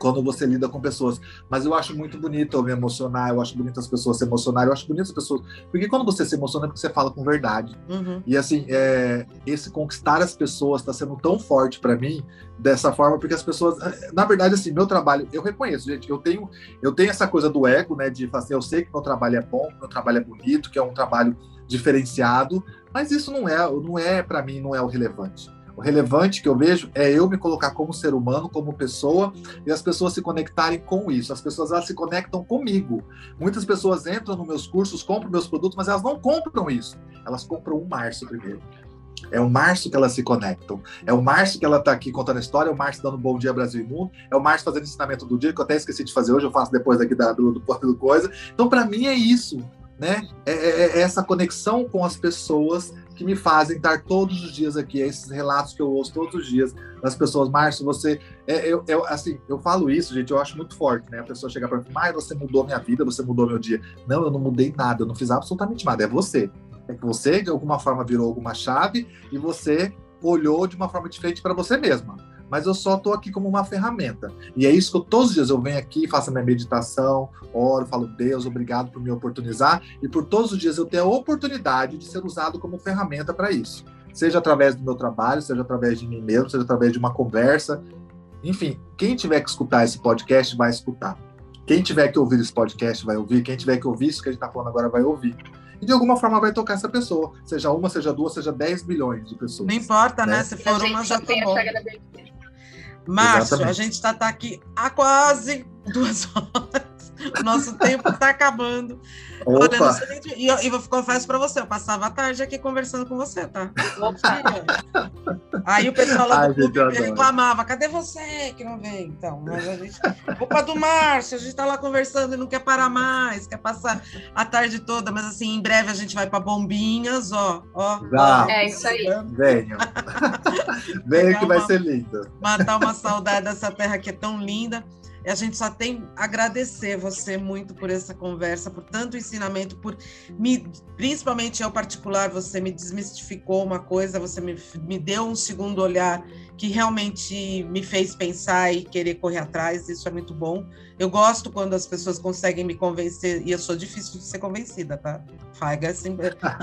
S3: quando você lida com pessoas. Mas eu acho muito bonito eu me emocionar, eu acho bonito as pessoas se emocionarem, eu acho bonito as pessoas. Porque quando você se emociona é porque você fala com verdade.
S2: Uhum.
S3: E assim, é, esse conquistar as pessoas está sendo tão forte para mim dessa forma, porque as pessoas. Na verdade, assim, meu trabalho, eu reconheço, gente, eu tenho, eu tenho essa coisa do ego, né? De fazer, assim, eu sei que meu trabalho é bom, meu trabalho é bonito, que é um trabalho diferenciado, mas isso não é, não é para mim, não é o relevante. O relevante que eu vejo é eu me colocar como ser humano, como pessoa, e as pessoas se conectarem com isso. As pessoas elas se conectam comigo. Muitas pessoas entram nos meus cursos, compram meus produtos, mas elas não compram isso. Elas compram o Márcio primeiro. É o Márcio que elas se conectam. É o Márcio que ela está aqui contando a história, é o Márcio dando bom dia Brasil e Mundo, é o Márcio fazendo ensinamento do dia, que eu até esqueci de fazer hoje, eu faço depois aqui da, do, do Porto do Coisa. Então, para mim, é isso. Né? É, é, é, essa conexão com as pessoas que me fazem estar todos os dias aqui, esses relatos que eu ouço todos os dias das pessoas. Márcio, você. É, eu, eu, assim, eu falo isso, gente, eu acho muito forte, né? A pessoa chegar para mim, mas você mudou minha vida, você mudou meu dia. Não, eu não mudei nada, eu não fiz absolutamente nada, é você. É que você, de alguma forma, virou alguma chave e você olhou de uma forma diferente para você mesma mas eu só estou aqui como uma ferramenta. E é isso que eu, todos os dias eu venho aqui, faço a minha meditação, oro, falo, Deus, obrigado por me oportunizar, e por todos os dias eu tenho a oportunidade de ser usado como ferramenta para isso. Seja através do meu trabalho, seja através de mim mesmo, seja através de uma conversa. Enfim, quem tiver que escutar esse podcast vai escutar. Quem tiver que ouvir esse podcast vai ouvir. Quem tiver que ouvir isso que a gente está falando agora vai ouvir e de alguma forma vai tocar essa pessoa. Seja uma, seja duas, seja 10 milhões de pessoas.
S2: Não importa, né? né? Se for uma, já tá bom. Márcio, Exatamente. a gente está tá aqui há quase duas [laughs] horas. O nosso tempo está acabando.
S3: Opa. Olha,
S2: e eu, eu confesso para você, eu passava a tarde aqui conversando com você, tá? Aí o pessoal lá do Ai, clube reclamava, cadê você que não vem? Então, mas a gente. Culpa do Márcio, a gente está lá conversando e não quer parar mais, quer passar a tarde toda, mas assim, em breve a gente vai para Bombinhas, ó. ó,
S4: ó é isso aí.
S3: Venham. [laughs] Venham que vai ser lindo.
S2: Matar uma saudade dessa terra que é tão linda. E a gente só tem agradecer você muito por essa conversa, por tanto ensinamento, por me, principalmente eu particular, você me desmistificou uma coisa, você me, me deu um segundo olhar que realmente me fez pensar e querer correr atrás, isso é muito bom. Eu gosto quando as pessoas conseguem me convencer, e eu sou difícil de ser convencida, tá? Faiga, assim,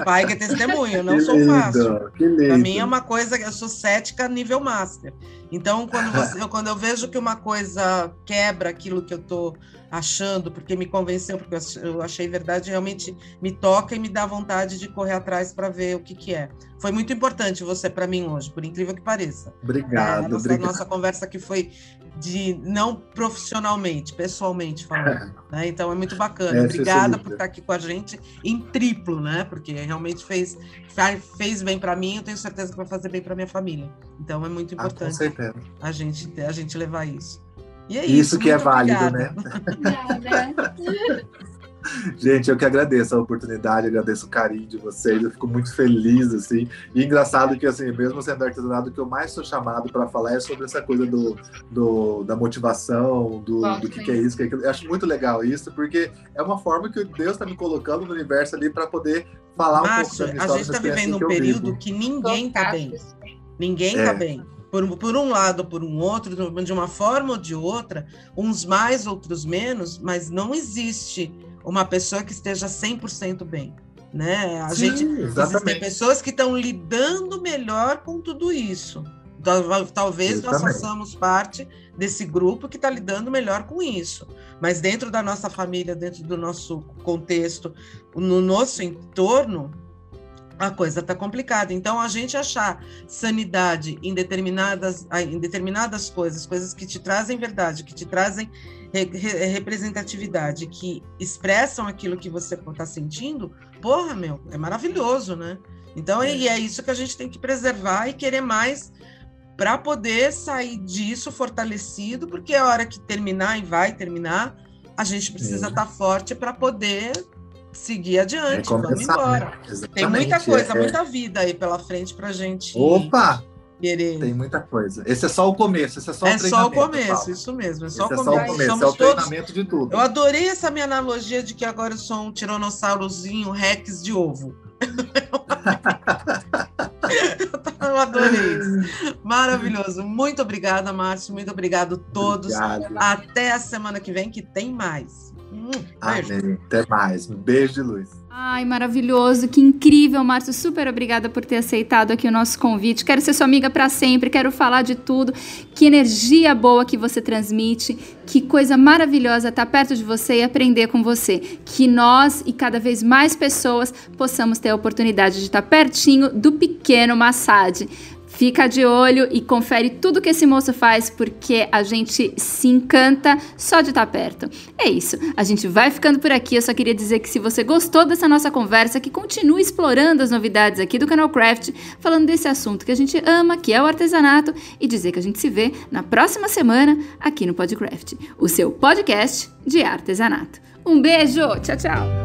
S2: Faiga é testemunho, [laughs] não sou lindo, fácil. Para mim é uma coisa, eu sou cética nível master. Então, quando, [laughs] você, eu, quando eu vejo que uma coisa quebra aquilo que eu tô achando, porque me convenceu, porque eu achei verdade, realmente me toca e me dá vontade de correr atrás para ver o que, que é. Foi muito importante você para mim hoje, por incrível que pareça.
S3: Obrigado.
S2: É, nossa,
S3: obrigado.
S2: nossa conversa que foi de não profissionalmente, pessoalmente falando. Né? Então é muito bacana. É, Obrigada por estar aqui com a gente em triplo, né? Porque realmente fez, fez bem para mim, eu tenho certeza que vai fazer bem para minha família. Então é muito importante ah, a, gente, a gente levar isso.
S3: E é isso, isso que é válido, né? [laughs] Gente, eu que agradeço a oportunidade, agradeço o carinho de vocês, eu fico muito feliz, assim. E engraçado que, assim, mesmo sendo artesanato, o que eu mais sou chamado para falar é sobre essa coisa do, do da motivação, do, do que, que, é isso, que é aquilo. Eu acho muito legal isso, porque é uma forma que Deus está me colocando no universo ali para poder falar
S2: Márcio,
S3: um pouco da minha
S2: a gente está vivendo um período vivo. que ninguém está bem. Ninguém está é. bem por, por um lado ou por um outro, de uma forma ou de outra, uns mais, outros menos, mas não existe uma pessoa que esteja 100% bem. Né? A Sim, gente existem pessoas que estão lidando melhor com tudo isso. Talvez nós façamos parte desse grupo que está lidando melhor com isso. Mas dentro da nossa família, dentro do nosso contexto, no nosso entorno, a coisa está complicada. Então, a gente achar sanidade em determinadas, em determinadas coisas, coisas que te trazem verdade, que te trazem re representatividade, que expressam aquilo que você está sentindo, porra, meu, é maravilhoso, né? Então, é. e é isso que a gente tem que preservar e querer mais para poder sair disso fortalecido, porque a hora que terminar, e vai terminar, a gente precisa estar é. tá forte para poder seguir adiante, é vamos embora. Né? Tem muita coisa, é, muita vida aí pela frente para gente.
S3: Opa! Querer. Tem muita coisa. Esse é só o começo, esse é só o
S2: é só o começo, Paulo. isso mesmo. É só,
S3: esse o, começo. é só o começo, Somos é o treinamento de tudo.
S2: Eu adorei essa minha analogia de que agora eu sou um tiranossaurozinho Rex de ovo. [laughs] eu adorei isso. Maravilhoso. Muito obrigada, Márcio. Muito obrigado a todos.
S3: Obrigado.
S2: Até a semana que vem, que tem mais. Hum, beijo.
S3: Amém. Até mais. Um beijo de luz.
S1: Ai, maravilhoso, que incrível, Márcio. Super obrigada por ter aceitado aqui o nosso convite. Quero ser sua amiga para sempre, quero falar de tudo. Que energia boa que você transmite, que coisa maravilhosa estar perto de você e aprender com você. Que nós e cada vez mais pessoas possamos ter a oportunidade de estar pertinho do pequeno Massad. Fica de olho e confere tudo que esse moço faz, porque a gente se encanta só de estar perto. É isso, a gente vai ficando por aqui. Eu só queria dizer que se você gostou dessa nossa conversa, que continue explorando as novidades aqui do canal Craft, falando desse assunto que a gente ama, que é o artesanato, e dizer que a gente se vê na próxima semana aqui no Podcraft, o seu podcast de artesanato. Um beijo, tchau, tchau!